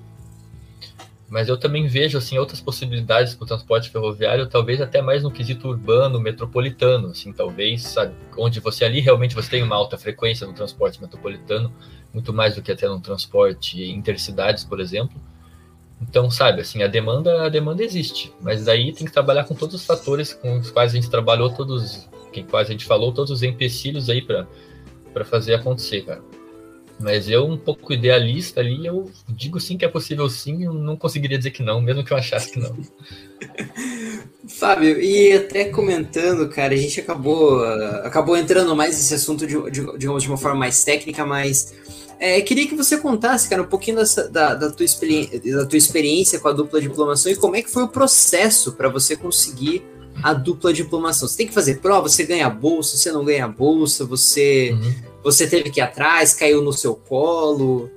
mas eu também vejo assim outras possibilidades para o transporte ferroviário, talvez até mais no quesito urbano, metropolitano, assim, talvez, sabe, onde você ali realmente você tem uma alta frequência no transporte metropolitano, muito mais do que até no transporte intercidades, por exemplo. Então, sabe, assim, a demanda, a demanda existe, mas daí tem que trabalhar com todos os fatores com os quais a gente trabalhou, todos, com quais a gente falou, todos os empecilhos aí para para fazer acontecer, cara. Mas eu, um pouco idealista ali, eu digo sim que é possível sim, eu não conseguiria dizer que não, mesmo que eu achasse que não. Fábio, e até comentando, cara, a gente acabou, acabou entrando mais nesse assunto de, de, digamos, de uma forma mais técnica, mas é, queria que você contasse, cara, um pouquinho dessa, da, da, tua da tua experiência com a dupla diplomação e como é que foi o processo para você conseguir a dupla diplomação. Você tem que fazer prova, você ganha bolsa, você não ganha bolsa, você uhum você teve que ir atrás, caiu no seu colo.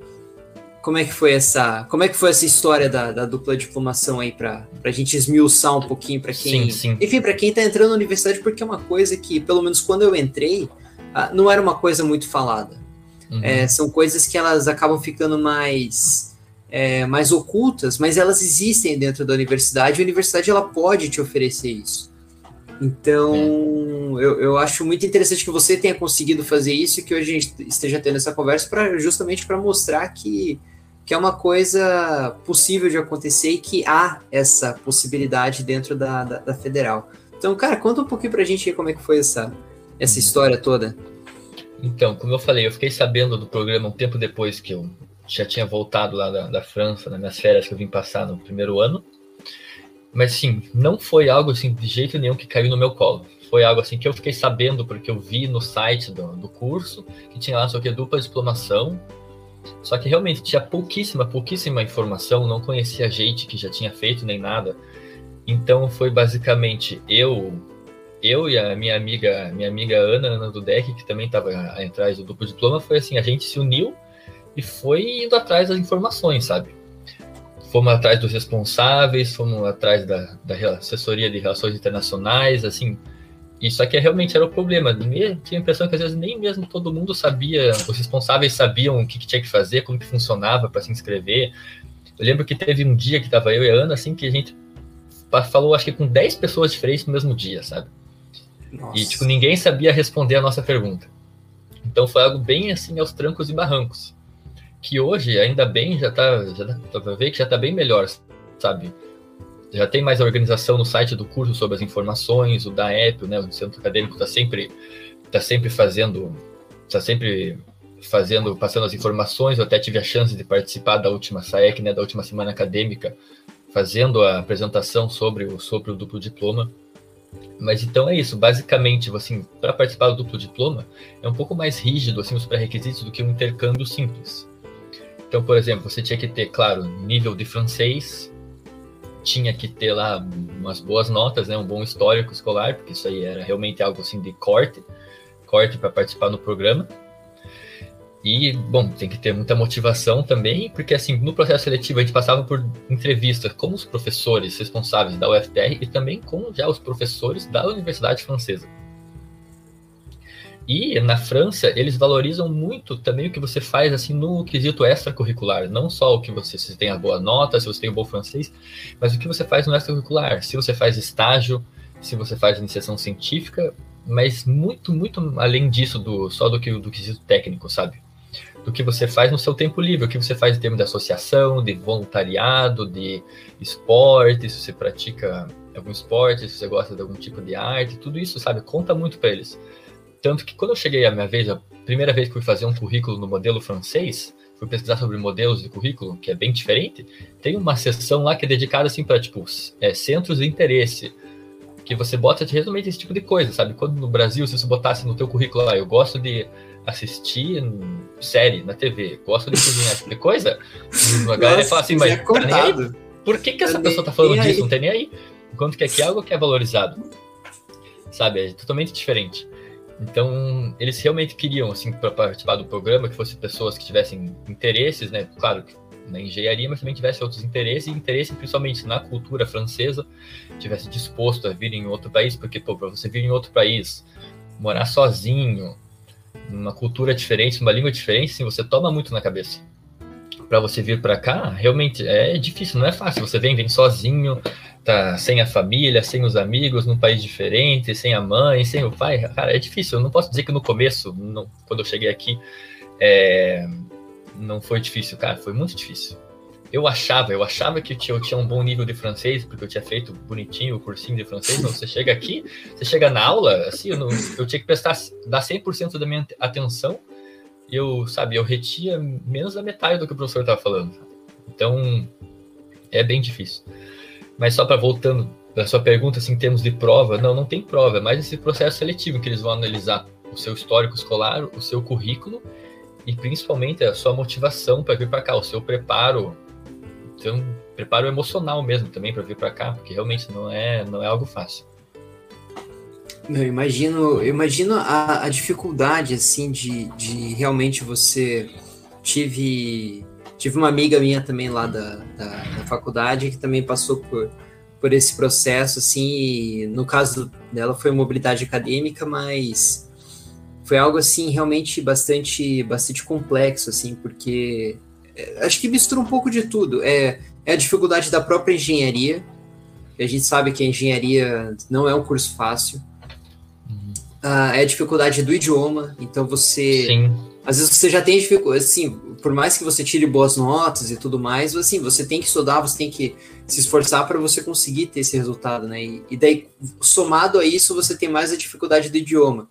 Como é que foi essa, como é que foi essa história da, da dupla diplomação aí para a gente esmiuçar um pouquinho para quem, sim, sim. enfim, para quem está entrando na universidade, porque é uma coisa que, pelo menos quando eu entrei, ah, não era uma coisa muito falada. Uhum. É, são coisas que elas acabam ficando mais é, mais ocultas, mas elas existem dentro da universidade. E a universidade ela pode te oferecer isso. Então, eu, eu acho muito interessante que você tenha conseguido fazer isso e que hoje a gente esteja tendo essa conversa para justamente para mostrar que, que é uma coisa possível de acontecer e que há essa possibilidade dentro da, da, da federal. Então, cara, conta um pouquinho para a gente como é que foi essa, essa história toda. Então, como eu falei, eu fiquei sabendo do programa um tempo depois que eu já tinha voltado lá da, da França, nas minhas férias que eu vim passar no primeiro ano. Mas sim, não foi algo assim de jeito nenhum que caiu no meu colo. Foi algo assim que eu fiquei sabendo porque eu vi no site do, do curso que tinha lá só que dupla diplomação. Só que realmente tinha pouquíssima, pouquíssima informação, não conhecia gente que já tinha feito nem nada. Então foi basicamente eu, eu e a minha amiga, minha amiga Ana, Ana do Deck, que também estava atrás do duplo diploma, foi assim, a gente se uniu e foi indo atrás das informações, sabe? Fomos atrás dos responsáveis, fomos atrás da, da assessoria de relações internacionais, assim. Isso aqui realmente era o problema. Tinha a impressão que às vezes nem mesmo todo mundo sabia, os responsáveis sabiam o que, que tinha que fazer, como que funcionava para se inscrever. Eu lembro que teve um dia que estava eu e a Ana, assim, que a gente falou, acho que com 10 pessoas diferentes no mesmo dia, sabe? Nossa. E, tipo, ninguém sabia responder a nossa pergunta. Então foi algo bem assim aos trancos e barrancos que hoje, ainda bem, já tá, já dá pra ver que já tá bem melhor, sabe? Já tem mais organização no site do curso sobre as informações, o da app, né? O centro acadêmico está sempre, tá sempre fazendo, tá sempre fazendo, passando as informações. Eu até tive a chance de participar da última SAEC, né? Da última semana acadêmica, fazendo a apresentação sobre o, sobre o duplo diploma. Mas então é isso, basicamente, assim, para participar do duplo diploma, é um pouco mais rígido assim os pré-requisitos do que um intercâmbio simples. Então, por exemplo, você tinha que ter, claro, nível de francês, tinha que ter lá umas boas notas, né, um bom histórico escolar, porque isso aí era realmente algo assim de corte, corte para participar no programa. E, bom, tem que ter muita motivação também, porque assim, no processo seletivo a gente passava por entrevistas com os professores responsáveis da UFR e também com já os professores da Universidade Francesa. E na França, eles valorizam muito também o que você faz assim no quesito extracurricular, não só o que você se tem a boa nota, se você tem o bom francês, mas o que você faz no extracurricular, se você faz estágio, se você faz iniciação científica, mas muito, muito além disso do só do que do quesito técnico, sabe? Do que você faz no seu tempo livre, o que você faz em termos de associação, de voluntariado, de esporte, se você pratica algum esporte, se você gosta de algum tipo de arte, tudo isso, sabe, conta muito para eles. Tanto que quando eu cheguei a minha vez, a primeira vez que fui fazer um currículo no modelo francês, fui pesquisar sobre modelos de currículo, que é bem diferente, tem uma seção lá que é dedicada assim para tipo é, centros de interesse, que você bota realmente esse tipo de coisa, sabe? Quando no Brasil, se você botasse no teu currículo lá, eu gosto de assistir série na TV, gosto de cozinhar, tipo de coisa, a galera fala assim, mas tá nem aí? por que, que essa tá pessoa tá falando disso? Aí. Não tem nem aí. Enquanto que aqui é algo que é valorizado, sabe? É totalmente diferente. Então, eles realmente queriam, assim, para participar do programa, que fossem pessoas que tivessem interesses, né? Claro, na engenharia, mas também tivesse outros interesses, e interesse principalmente na cultura francesa, tivesse disposto a vir em outro país, porque, pô, para você vir em outro país, morar sozinho, numa cultura diferente, numa língua diferente, sim, você toma muito na cabeça. Para você vir para cá, realmente é difícil, não é fácil. Você vem, vem sozinho, tá sem a família, sem os amigos, num país diferente, sem a mãe, sem o pai, cara, é difícil. Eu não posso dizer que no começo, não, quando eu cheguei aqui, é, não foi difícil, cara, foi muito difícil. Eu achava, eu achava que eu tinha, eu tinha um bom nível de francês, porque eu tinha feito bonitinho o cursinho de francês, mas você chega aqui, você chega na aula, assim, eu, não, eu tinha que prestar, dar 100% da minha atenção, eu, sabe, eu retia menos da metade do que o professor estava falando. Então, é bem difícil. Mas só para voltando da sua pergunta, assim, em termos de prova, não, não tem prova, é mais esse processo seletivo que eles vão analisar o seu histórico escolar, o seu currículo e principalmente a sua motivação para vir para cá, o seu preparo, então preparo emocional mesmo também para vir para cá, porque realmente não é não é algo fácil. Eu imagino, eu imagino a, a dificuldade assim de, de realmente você tive Tive uma amiga minha também lá da, da, da faculdade que também passou por, por esse processo, assim, no caso dela foi mobilidade acadêmica, mas foi algo, assim, realmente bastante, bastante complexo, assim, porque é, acho que mistura um pouco de tudo. É, é a dificuldade da própria engenharia, a gente sabe que a engenharia não é um curso fácil. Uh, é a dificuldade do idioma, então você. Sim. Às vezes você já tem dificuldade, assim, por mais que você tire boas notas e tudo mais, assim, você tem que estudar, você tem que se esforçar para você conseguir ter esse resultado, né? E, e, daí, somado a isso, você tem mais a dificuldade do idioma,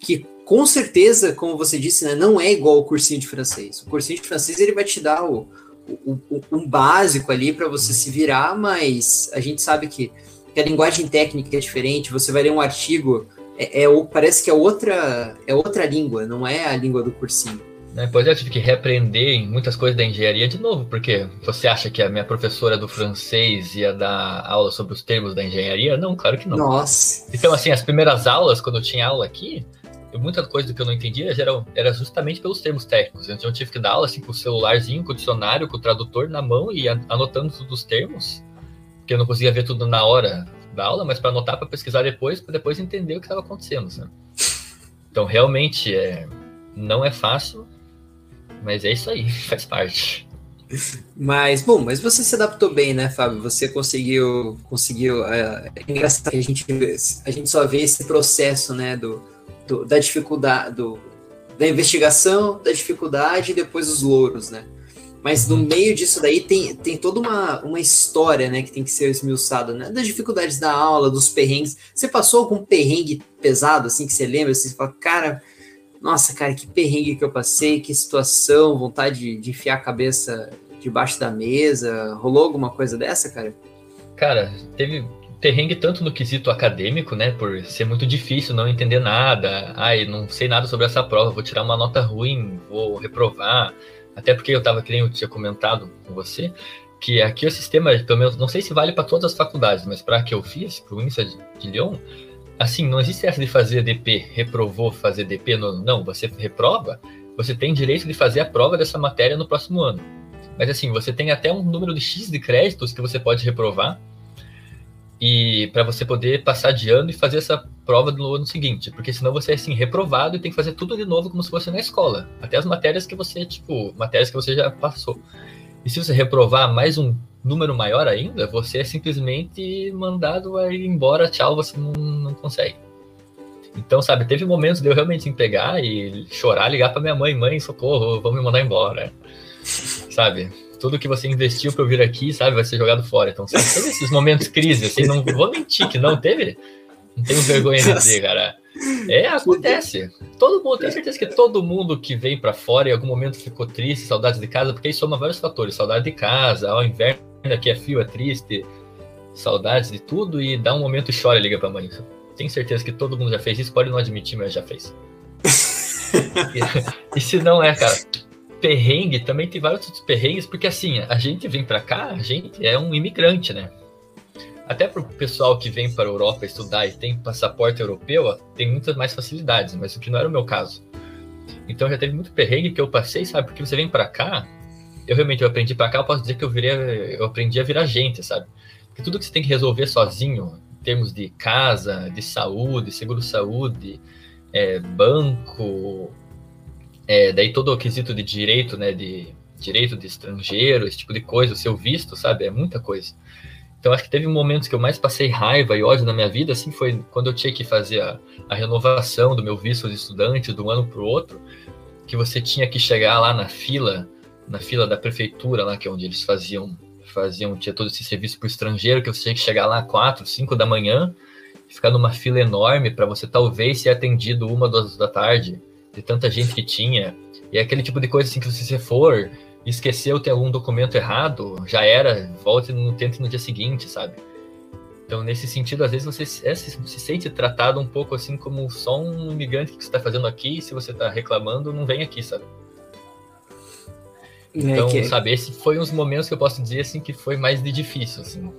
que com certeza, como você disse, né, não é igual o cursinho de francês. O cursinho de francês ele vai te dar o, o, o, um básico ali para você se virar, mas a gente sabe que, que, a linguagem técnica é diferente. Você vai ler um artigo, é, é, parece que é outra, é outra língua, não é a língua do cursinho. Né, pois é, eu tive que reaprender em muitas coisas da engenharia de novo, porque você acha que a minha professora do francês ia dar aula sobre os termos da engenharia? Não, claro que não. Nossa. Então, assim, as primeiras aulas, quando eu tinha aula aqui, muita coisa que eu não entendia era, era justamente pelos termos técnicos. Então eu tive que dar aula assim, com o celularzinho, com o dicionário, com o tradutor na mão e anotando todos os termos, porque eu não conseguia ver tudo na hora da aula, mas para anotar, para pesquisar depois, para depois entender o que estava acontecendo. Né? Então realmente é, não é fácil, mas é isso aí, faz parte. Mas, bom, mas você se adaptou bem, né, Fábio? Você conseguiu. conseguiu é, é engraçado que a gente, a gente só vê esse processo, né, do, do, da dificuldade, do, da investigação, da dificuldade e depois os louros, né? Mas no meio disso daí tem, tem toda uma, uma história, né, que tem que ser esmiuçada, né? Das dificuldades da aula, dos perrengues. Você passou algum perrengue pesado, assim, que você lembra? Você fala, cara, nossa, cara, que perrengue que eu passei, que situação, vontade de, de enfiar a cabeça debaixo da mesa. Rolou alguma coisa dessa, cara? Cara, teve perrengue tanto no quesito acadêmico, né, por ser muito difícil, não entender nada, ai, não sei nada sobre essa prova, vou tirar uma nota ruim, vou reprovar, até porque eu estava querendo, eu tinha comentado com você, que aqui o sistema, pelo menos, não sei se vale para todas as faculdades, mas para a que eu fiz, para o Unicef de Lyon, assim, não existe essa de fazer DP, reprovou fazer DP, no, não, você reprova, você tem direito de fazer a prova dessa matéria no próximo ano. Mas assim, você tem até um número de X de créditos que você pode reprovar, e para você poder passar de ano e fazer essa prova no ano seguinte, porque senão você é assim reprovado e tem que fazer tudo de novo como se fosse na escola, até as matérias que você tipo matérias que você já passou. E se você reprovar mais um número maior ainda, você é simplesmente mandado a ir embora, tchau, você não, não consegue. Então, sabe, teve momentos de eu realmente pegar e chorar, ligar para minha mãe, mãe, socorro, vão me mandar embora. sabe? Tudo que você investiu para eu vir aqui, sabe, vai ser jogado fora. Então, sabe, todos esses momentos crise, assim, não vou mentir que não teve. Não tenho vergonha de dizer, cara. É, acontece. Todo mundo, tenho certeza que todo mundo que vem para fora em algum momento ficou triste, saudade de casa, porque isso soma vários fatores. Saudade de casa, ao inverno aqui é frio, é triste, saudades de tudo, e dá um momento e chora e liga pra mãe. Tenho certeza que todo mundo já fez isso, pode não admitir, mas já fez. e, e se não é, cara, perrengue, também tem vários outros perrengues, porque assim, a gente vem para cá, a gente é um imigrante, né? Até para o pessoal que vem para a Europa estudar e tem passaporte europeu, tem muitas mais facilidades, mas o que não era o meu caso. Então já teve muito perrengue que eu passei, sabe? Porque você vem para cá, eu realmente eu aprendi para cá, eu posso dizer que eu virei, eu aprendi a virar gente, sabe? Porque tudo que você tem que resolver sozinho, em termos de casa, de saúde, seguro-saúde, é, banco, é, daí todo o quesito de direito, né, de direito de estrangeiro, esse tipo de coisa, o seu visto, sabe, é muita coisa. Então acho que teve momentos que eu mais passei raiva e ódio na minha vida, assim, foi quando eu tinha que fazer a, a renovação do meu visto de estudante de um ano para o outro, que você tinha que chegar lá na fila, na fila da prefeitura, lá que é onde eles faziam, faziam tinha todo esse serviço para o estrangeiro, que você tinha que chegar lá quatro, cinco da manhã, ficar numa fila enorme para você talvez ser atendido uma, duas da tarde de tanta gente que tinha. E é aquele tipo de coisa assim que se você for esqueceu ter algum documento errado, já era, volte no tente no dia seguinte, sabe? Então, nesse sentido, às vezes você é, se, se, sente tratado um pouco assim como só um imigrante que você está fazendo aqui, e se você está reclamando, não vem aqui, sabe? É então, é que... sabe, esse foi uns momentos que eu posso dizer assim que foi mais de difícil, assim,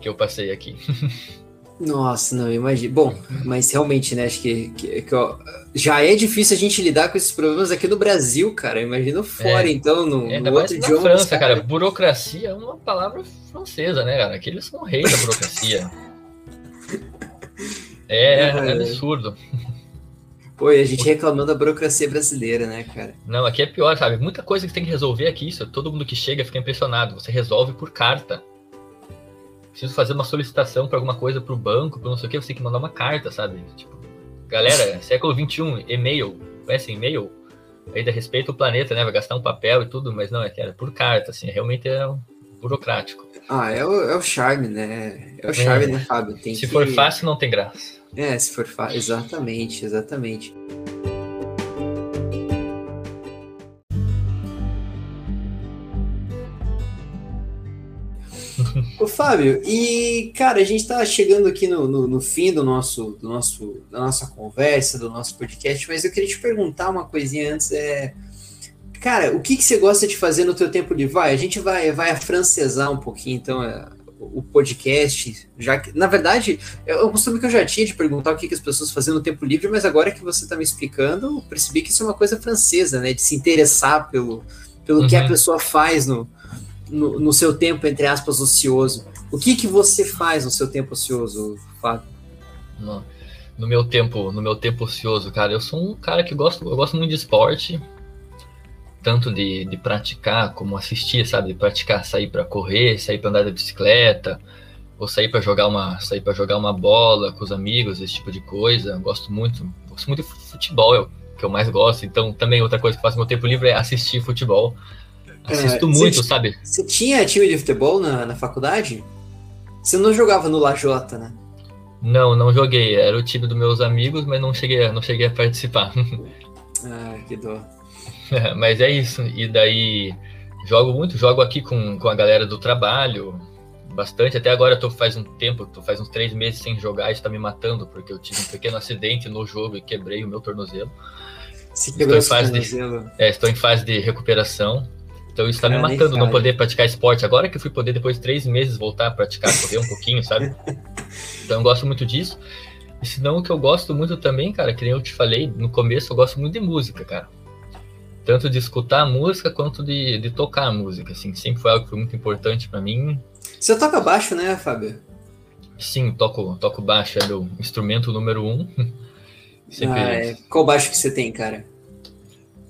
que eu passei aqui. Nossa, não, imagino. Bom, mas realmente, né? Acho que, que, que ó, já é difícil a gente lidar com esses problemas aqui no Brasil, cara. Imagina fora, é, então, no, no outro idioma. Na França, cara, burocracia é uma palavra francesa, né, cara? Aqueles são reis da burocracia. é, é, é absurdo. Pô, e a gente reclamando da burocracia brasileira, né, cara? Não, aqui é pior, sabe? Muita coisa que você tem que resolver aqui, isso. Todo mundo que chega fica impressionado. Você resolve por carta. Preciso fazer uma solicitação para alguma coisa pro banco, para não sei o que, você tem que mandar uma carta, sabe? Tipo, galera, século XXI, e-mail, conhece e-mail? Ainda respeita o planeta, né? Vai gastar um papel e tudo, mas não, é que era por carta, assim, realmente é burocrático. Ah, é o, é o charme, né? É o charme, é. né, Fábio? Tem se que... for fácil, não tem graça. É, se for fácil. Exatamente, exatamente. Ô, Fábio, e cara, a gente tá chegando aqui no, no, no, fim do nosso, do nosso, da nossa conversa, do nosso podcast, mas eu queria te perguntar uma coisinha antes. É, cara, o que, que você gosta de fazer no teu tempo livre? Vai, a gente vai, vai afrancesar um pouquinho, então, é, o podcast, já que, na verdade, é um costume que eu já tinha de perguntar o que, que as pessoas faziam no tempo livre, mas agora que você está me explicando, eu percebi que isso é uma coisa francesa, né? De se interessar pelo, pelo uhum. que a uhum. pessoa faz no, no, no, seu tempo, entre aspas, ocioso. O que, que você faz no seu tempo ocioso, Fábio? No, no meu tempo, no meu tempo ocioso, cara, eu sou um cara que gosto, eu gosto muito de esporte, tanto de, de praticar como assistir, sabe? De praticar, sair para correr, sair para andar de bicicleta, ou sair para jogar uma, sair para jogar uma bola com os amigos, esse tipo de coisa. Eu gosto muito, gosto muito de futebol, é que eu mais gosto. Então, também outra coisa que faço no meu tempo livre é assistir futebol. Assisto é, muito, você, sabe? Você tinha time de futebol na, na faculdade? Você não jogava no Lajota, né? Não, não joguei. Era o time dos meus amigos, mas não cheguei, não cheguei a participar. ah, que dó. Mas é isso. E daí jogo muito, jogo aqui com, com a galera do trabalho, bastante. Até agora eu tô faz um tempo, tô faz uns três meses sem jogar, isso tá me matando, porque eu tive um pequeno acidente no jogo e quebrei o meu tornozelo. Se estou em fase de, é, estou em fase de recuperação. Então isso tá me matando, não poder praticar esporte. Agora que eu fui poder, depois de três meses, voltar a praticar, correr um pouquinho, sabe? Então eu gosto muito disso. E senão o que eu gosto muito também, cara, que nem eu te falei no começo, eu gosto muito de música, cara tanto de escutar a música quanto de, de tocar a música, assim, sempre foi algo que foi muito importante para mim. Você toca baixo, né, Fábio? Sim, toco, toco baixo, é meu instrumento número um. Ah, é. Qual baixo que você tem, cara?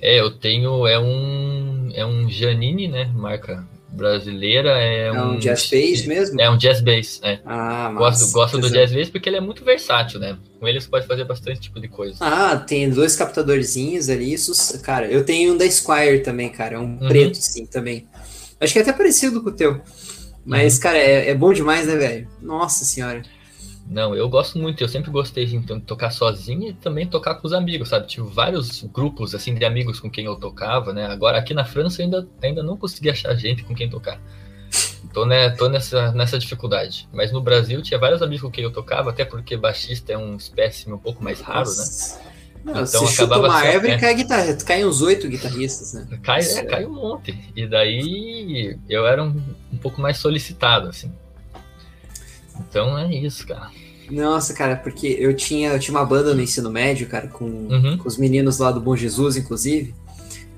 É, eu tenho, é um, é um Janine, né, marca brasileira é, é um, um, jazz bass mesmo? É um jazz bass, é. Ah, gosto, gosto do jazz bass porque ele é muito versátil, né? Com ele você pode fazer bastante tipo de coisa. Ah, tem dois captadorzinhos ali, isso, cara. Eu tenho um da Squire também, cara, é um uhum. preto sim também. Acho que é até parecido com o teu. Mas, uhum. cara, é, é bom demais, né, velho? Nossa senhora. Não, eu gosto muito, eu sempre gostei então, de tocar sozinho e também tocar com os amigos, sabe? Tive vários grupos assim de amigos com quem eu tocava, né? Agora aqui na França eu ainda, ainda não consegui achar gente com quem tocar. Tô, né, tô nessa, nessa dificuldade. Mas no Brasil tinha vários amigos com quem eu tocava, até porque baixista é um espécime um pouco mais raro, Nossa. né? Não, então se acabava uma árvore, né? cai, guitarra, cai uns oito guitarristas, né? Cai, é, cai um monte. E daí eu era um, um pouco mais solicitado, assim. Então é isso, cara. Nossa, cara, porque eu tinha, eu tinha uma banda no ensino médio, cara, com, uhum. com os meninos lá do Bom Jesus, inclusive.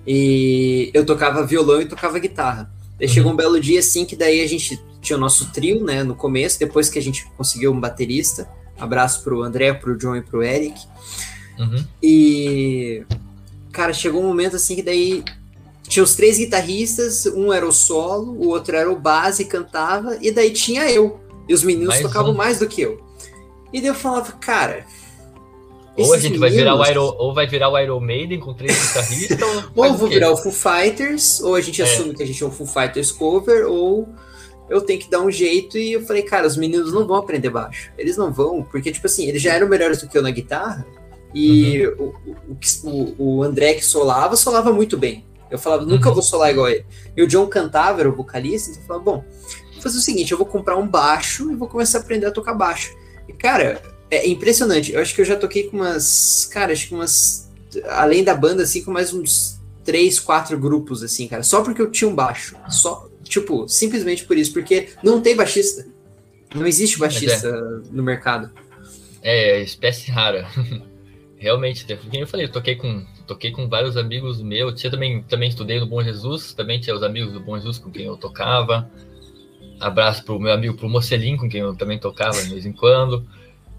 E eu tocava violão e tocava guitarra. Daí uhum. chegou um belo dia assim que daí a gente tinha o nosso trio, né, no começo, depois que a gente conseguiu um baterista. Abraço pro André, pro John e pro Eric. Uhum. E cara, chegou um momento assim que daí tinha os três guitarristas, um era o solo, o outro era o base, cantava, e daí tinha eu. E os meninos mais tocavam um. mais do que eu. E daí eu falava, cara. Ou a gente vai virar o Iron, ou vai virar o Iron Maiden com três guitarristas, ou, ou vou virar o Foo Fighters, ou a gente é. assume que a gente é um Foo Fighters cover, ou eu tenho que dar um jeito e eu falei, cara, os meninos não vão aprender baixo. Eles não vão, porque, tipo assim, eles já eram melhores do que eu na guitarra, e uhum. o, o, o, André que solava, solava muito bem. Eu falava, nunca uhum. vou solar igual ele. E o John cantava, era o vocalista, então eu falava, bom, fazer o seguinte, eu vou comprar um baixo e vou começar a aprender a tocar baixo. E, cara, é impressionante. Eu acho que eu já toquei com umas, cara, acho que umas, além da banda, assim, com mais uns três, quatro grupos, assim, cara, só porque eu tinha um baixo. Só, tipo, simplesmente por isso, porque não tem baixista. Não existe baixista é. no mercado. É, espécie rara. Realmente, como eu falei, eu toquei com, toquei com vários amigos meus. Tinha também, também estudei no Bom Jesus, também tinha os amigos do Bom Jesus com quem eu tocava. Abraço pro meu amigo pro Mocelim, com quem eu também tocava de vez em quando.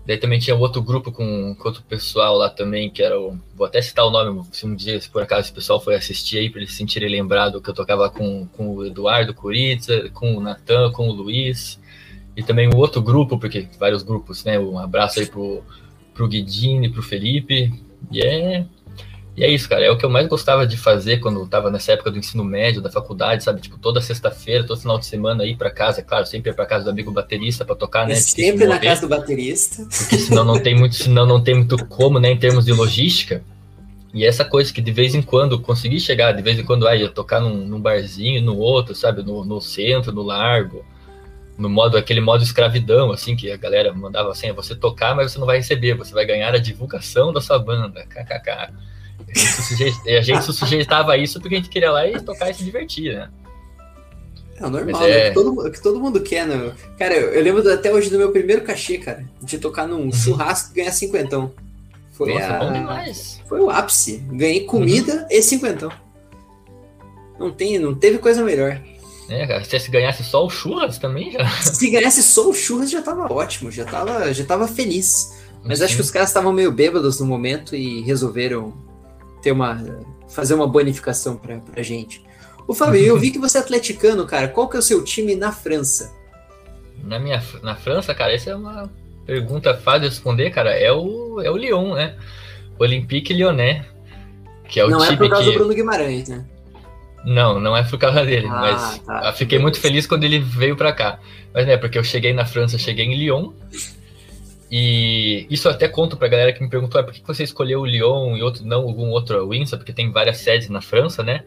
Daí também tinha outro grupo com, com, outro pessoal lá também, que era o. Vou até citar o nome, se um dia, se por acaso esse pessoal foi assistir aí, para eles se sentirem lembrado que eu tocava com, com o Eduardo Curitza, com o Natan, com o Luiz, e também o outro grupo, porque vários grupos, né? Um abraço aí pro, pro Guidini, pro Felipe. E é, e é isso, cara. É o que eu mais gostava de fazer quando eu tava nessa época do ensino médio, da faculdade, sabe? Tipo, toda sexta-feira, todo final de semana ir para casa, é claro, sempre ir para casa do amigo baterista para tocar, né? É sempre na casa do baterista. Porque senão não tem muito, senão não tem muito como, né, em termos de logística. E essa coisa que de vez em quando consegui chegar, de vez em quando, aí ia tocar num, num barzinho, no outro, sabe? No, no centro, no largo no modo aquele modo escravidão, assim, que a galera mandava assim, é você tocar, mas você não vai receber, você vai ganhar a divulgação da sua banda, kkk. A gente, se sujeitava, a isso porque a gente queria lá e tocar e se divertir, né? É normal, é... Né? Que, todo, que todo mundo quer, né? Cara, eu, eu, lembro até hoje do meu primeiro cachê, cara, de tocar num uhum. churrasco e ganhar cinquentão. Foi Nossa, a... bom demais. Foi o ápice. Ganhei comida uhum. e cinquentão. Não, tem, não teve coisa melhor. É, cara, se ganhasse só o churras também já. Se ganhasse só o churras já tava ótimo, já tava, já tava feliz. Mas Sim. acho que os caras estavam meio bêbados no momento e resolveram ter uma fazer uma bonificação pra, pra gente. O Fábio, eu vi que você é atleticano, cara. Qual que é o seu time na França? Na minha na França, cara, essa é uma pergunta fácil de responder, cara. É o é o Lyon, né? Olympique Lyonnais, que é o Não time é por causa que... do Bruno Guimarães, né? Não, não é por causa dele, ah, mas tá, fiquei muito feliz quando ele veio para cá. Mas né, porque eu cheguei na França, cheguei em Lyon, e isso até conto pra galera que me perguntou, ah, por que você escolheu o Lyon e outro, não algum outro Windsor, porque tem várias sedes na França, né?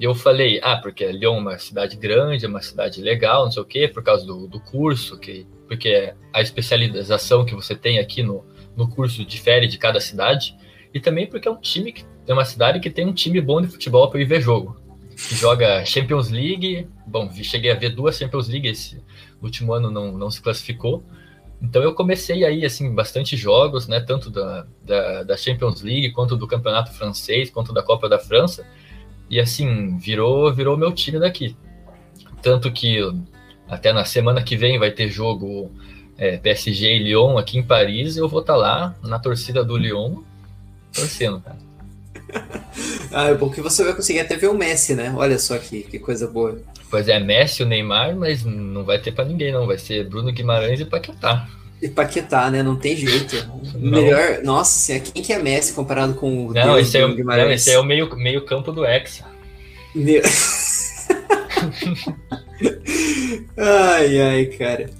E eu falei, ah, porque Lyon é uma cidade grande, é uma cidade legal, não sei o quê, por causa do, do curso, que, porque a especialização que você tem aqui no, no curso difere de cada cidade, e também porque é um time que é uma cidade que tem um time bom de futebol para ir ver jogo. Que joga Champions League. Bom, cheguei a ver duas Champions League esse último ano não, não se classificou, então eu comecei aí, assim, bastante jogos, né? Tanto da, da, da, Champions League, quanto do Campeonato Francês, quanto da Copa da França. E assim, virou, virou meu time daqui. Tanto que até na semana que vem vai ter jogo é, PSG e Lyon aqui em Paris. Eu vou estar tá lá na torcida do Lyon, torcendo, cara. ah, é bom que você vai conseguir até ver o Messi, né? Olha só que, que coisa boa. Pois é, Messi, o Neymar, mas não vai ter para ninguém, não. Vai ser Bruno Guimarães e Paquetá. E Paquetá, né? Não tem jeito. Não. Melhor. Nossa, quem que é Messi comparado com o não, esse é o, Guimarães? Não, esse é o meio, meio campo do Hexa. Meu... ai, ai, cara.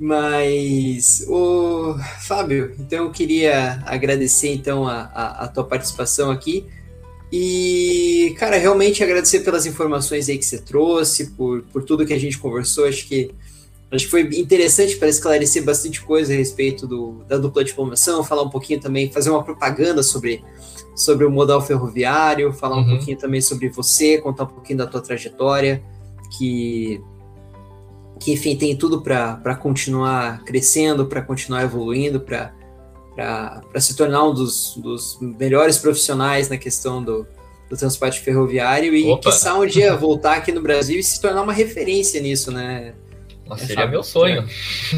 Mas, o Fábio, então eu queria agradecer então a, a, a tua participação aqui. E, cara, realmente agradecer pelas informações aí que você trouxe, por, por tudo que a gente conversou. Acho que, acho que foi interessante para esclarecer bastante coisa a respeito do, da dupla diplomação, falar um pouquinho também, fazer uma propaganda sobre, sobre o modal ferroviário, falar uhum. um pouquinho também sobre você, contar um pouquinho da tua trajetória, que, que enfim, tem tudo para continuar crescendo, para continuar evoluindo, para para se tornar um dos, dos, melhores profissionais na questão do, do transporte ferroviário e Opa. quiçá um dia voltar aqui no Brasil e se tornar uma referência nisso, né? Nossa, seria meu sonho.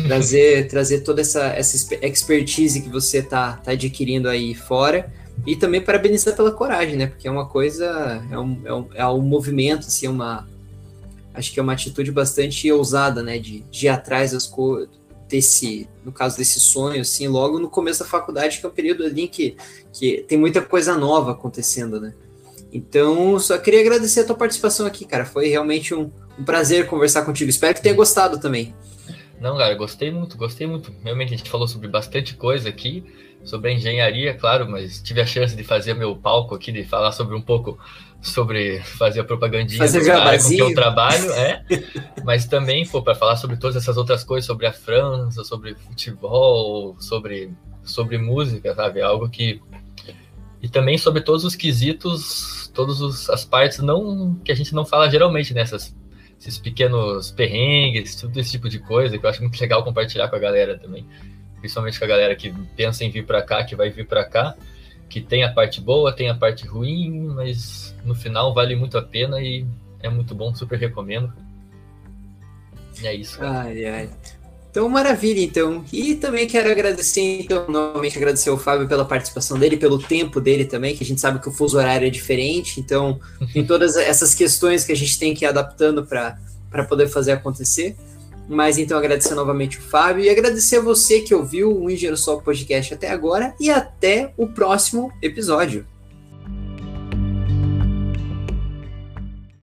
Trazer, trazer toda essa, essa expertise que você tá, tá adquirindo aí fora e também parabenizar pela coragem, né? Porque é uma coisa, é um, é um, é um movimento, assim, é uma, acho que é uma atitude bastante ousada, né? De, de ir atrás das coisas, desse, no caso desse sonho, assim, logo no começo da faculdade, que é um período ali que, que tem muita coisa nova acontecendo, né? Então, só queria agradecer a tua participação aqui, cara. Foi realmente um, um prazer conversar contigo. Espero que tenha gostado também. Não, cara, gostei muito, gostei muito. Realmente a gente falou sobre bastante coisa aqui, sobre a engenharia, claro, mas tive a chance de fazer meu palco aqui, de falar sobre um pouco sobre fazer a propagandinha fazer do com que eu trabalho, é, mas também for para falar sobre todas essas outras coisas, sobre a França, sobre futebol, sobre, sobre música, sabe? Algo que. E também sobre todos os quesitos, todas as partes não que a gente não fala geralmente nessas esses pequenos perrengues, tudo esse tipo de coisa que eu acho muito legal compartilhar com a galera também, principalmente com a galera que pensa em vir para cá, que vai vir para cá que tem a parte boa, tem a parte ruim, mas no final vale muito a pena e é muito bom, super recomendo. E é isso. Cara. Ai, ai. Então, maravilha, então. E também quero agradecer, então, novamente agradecer ao Fábio pela participação dele, pelo tempo dele também, que a gente sabe que o fuso horário é diferente, então tem todas essas questões que a gente tem que ir adaptando para poder fazer acontecer. Mas então agradecer novamente o Fábio e agradecer a você que ouviu o Engenheiro Sol Podcast até agora e até o próximo episódio.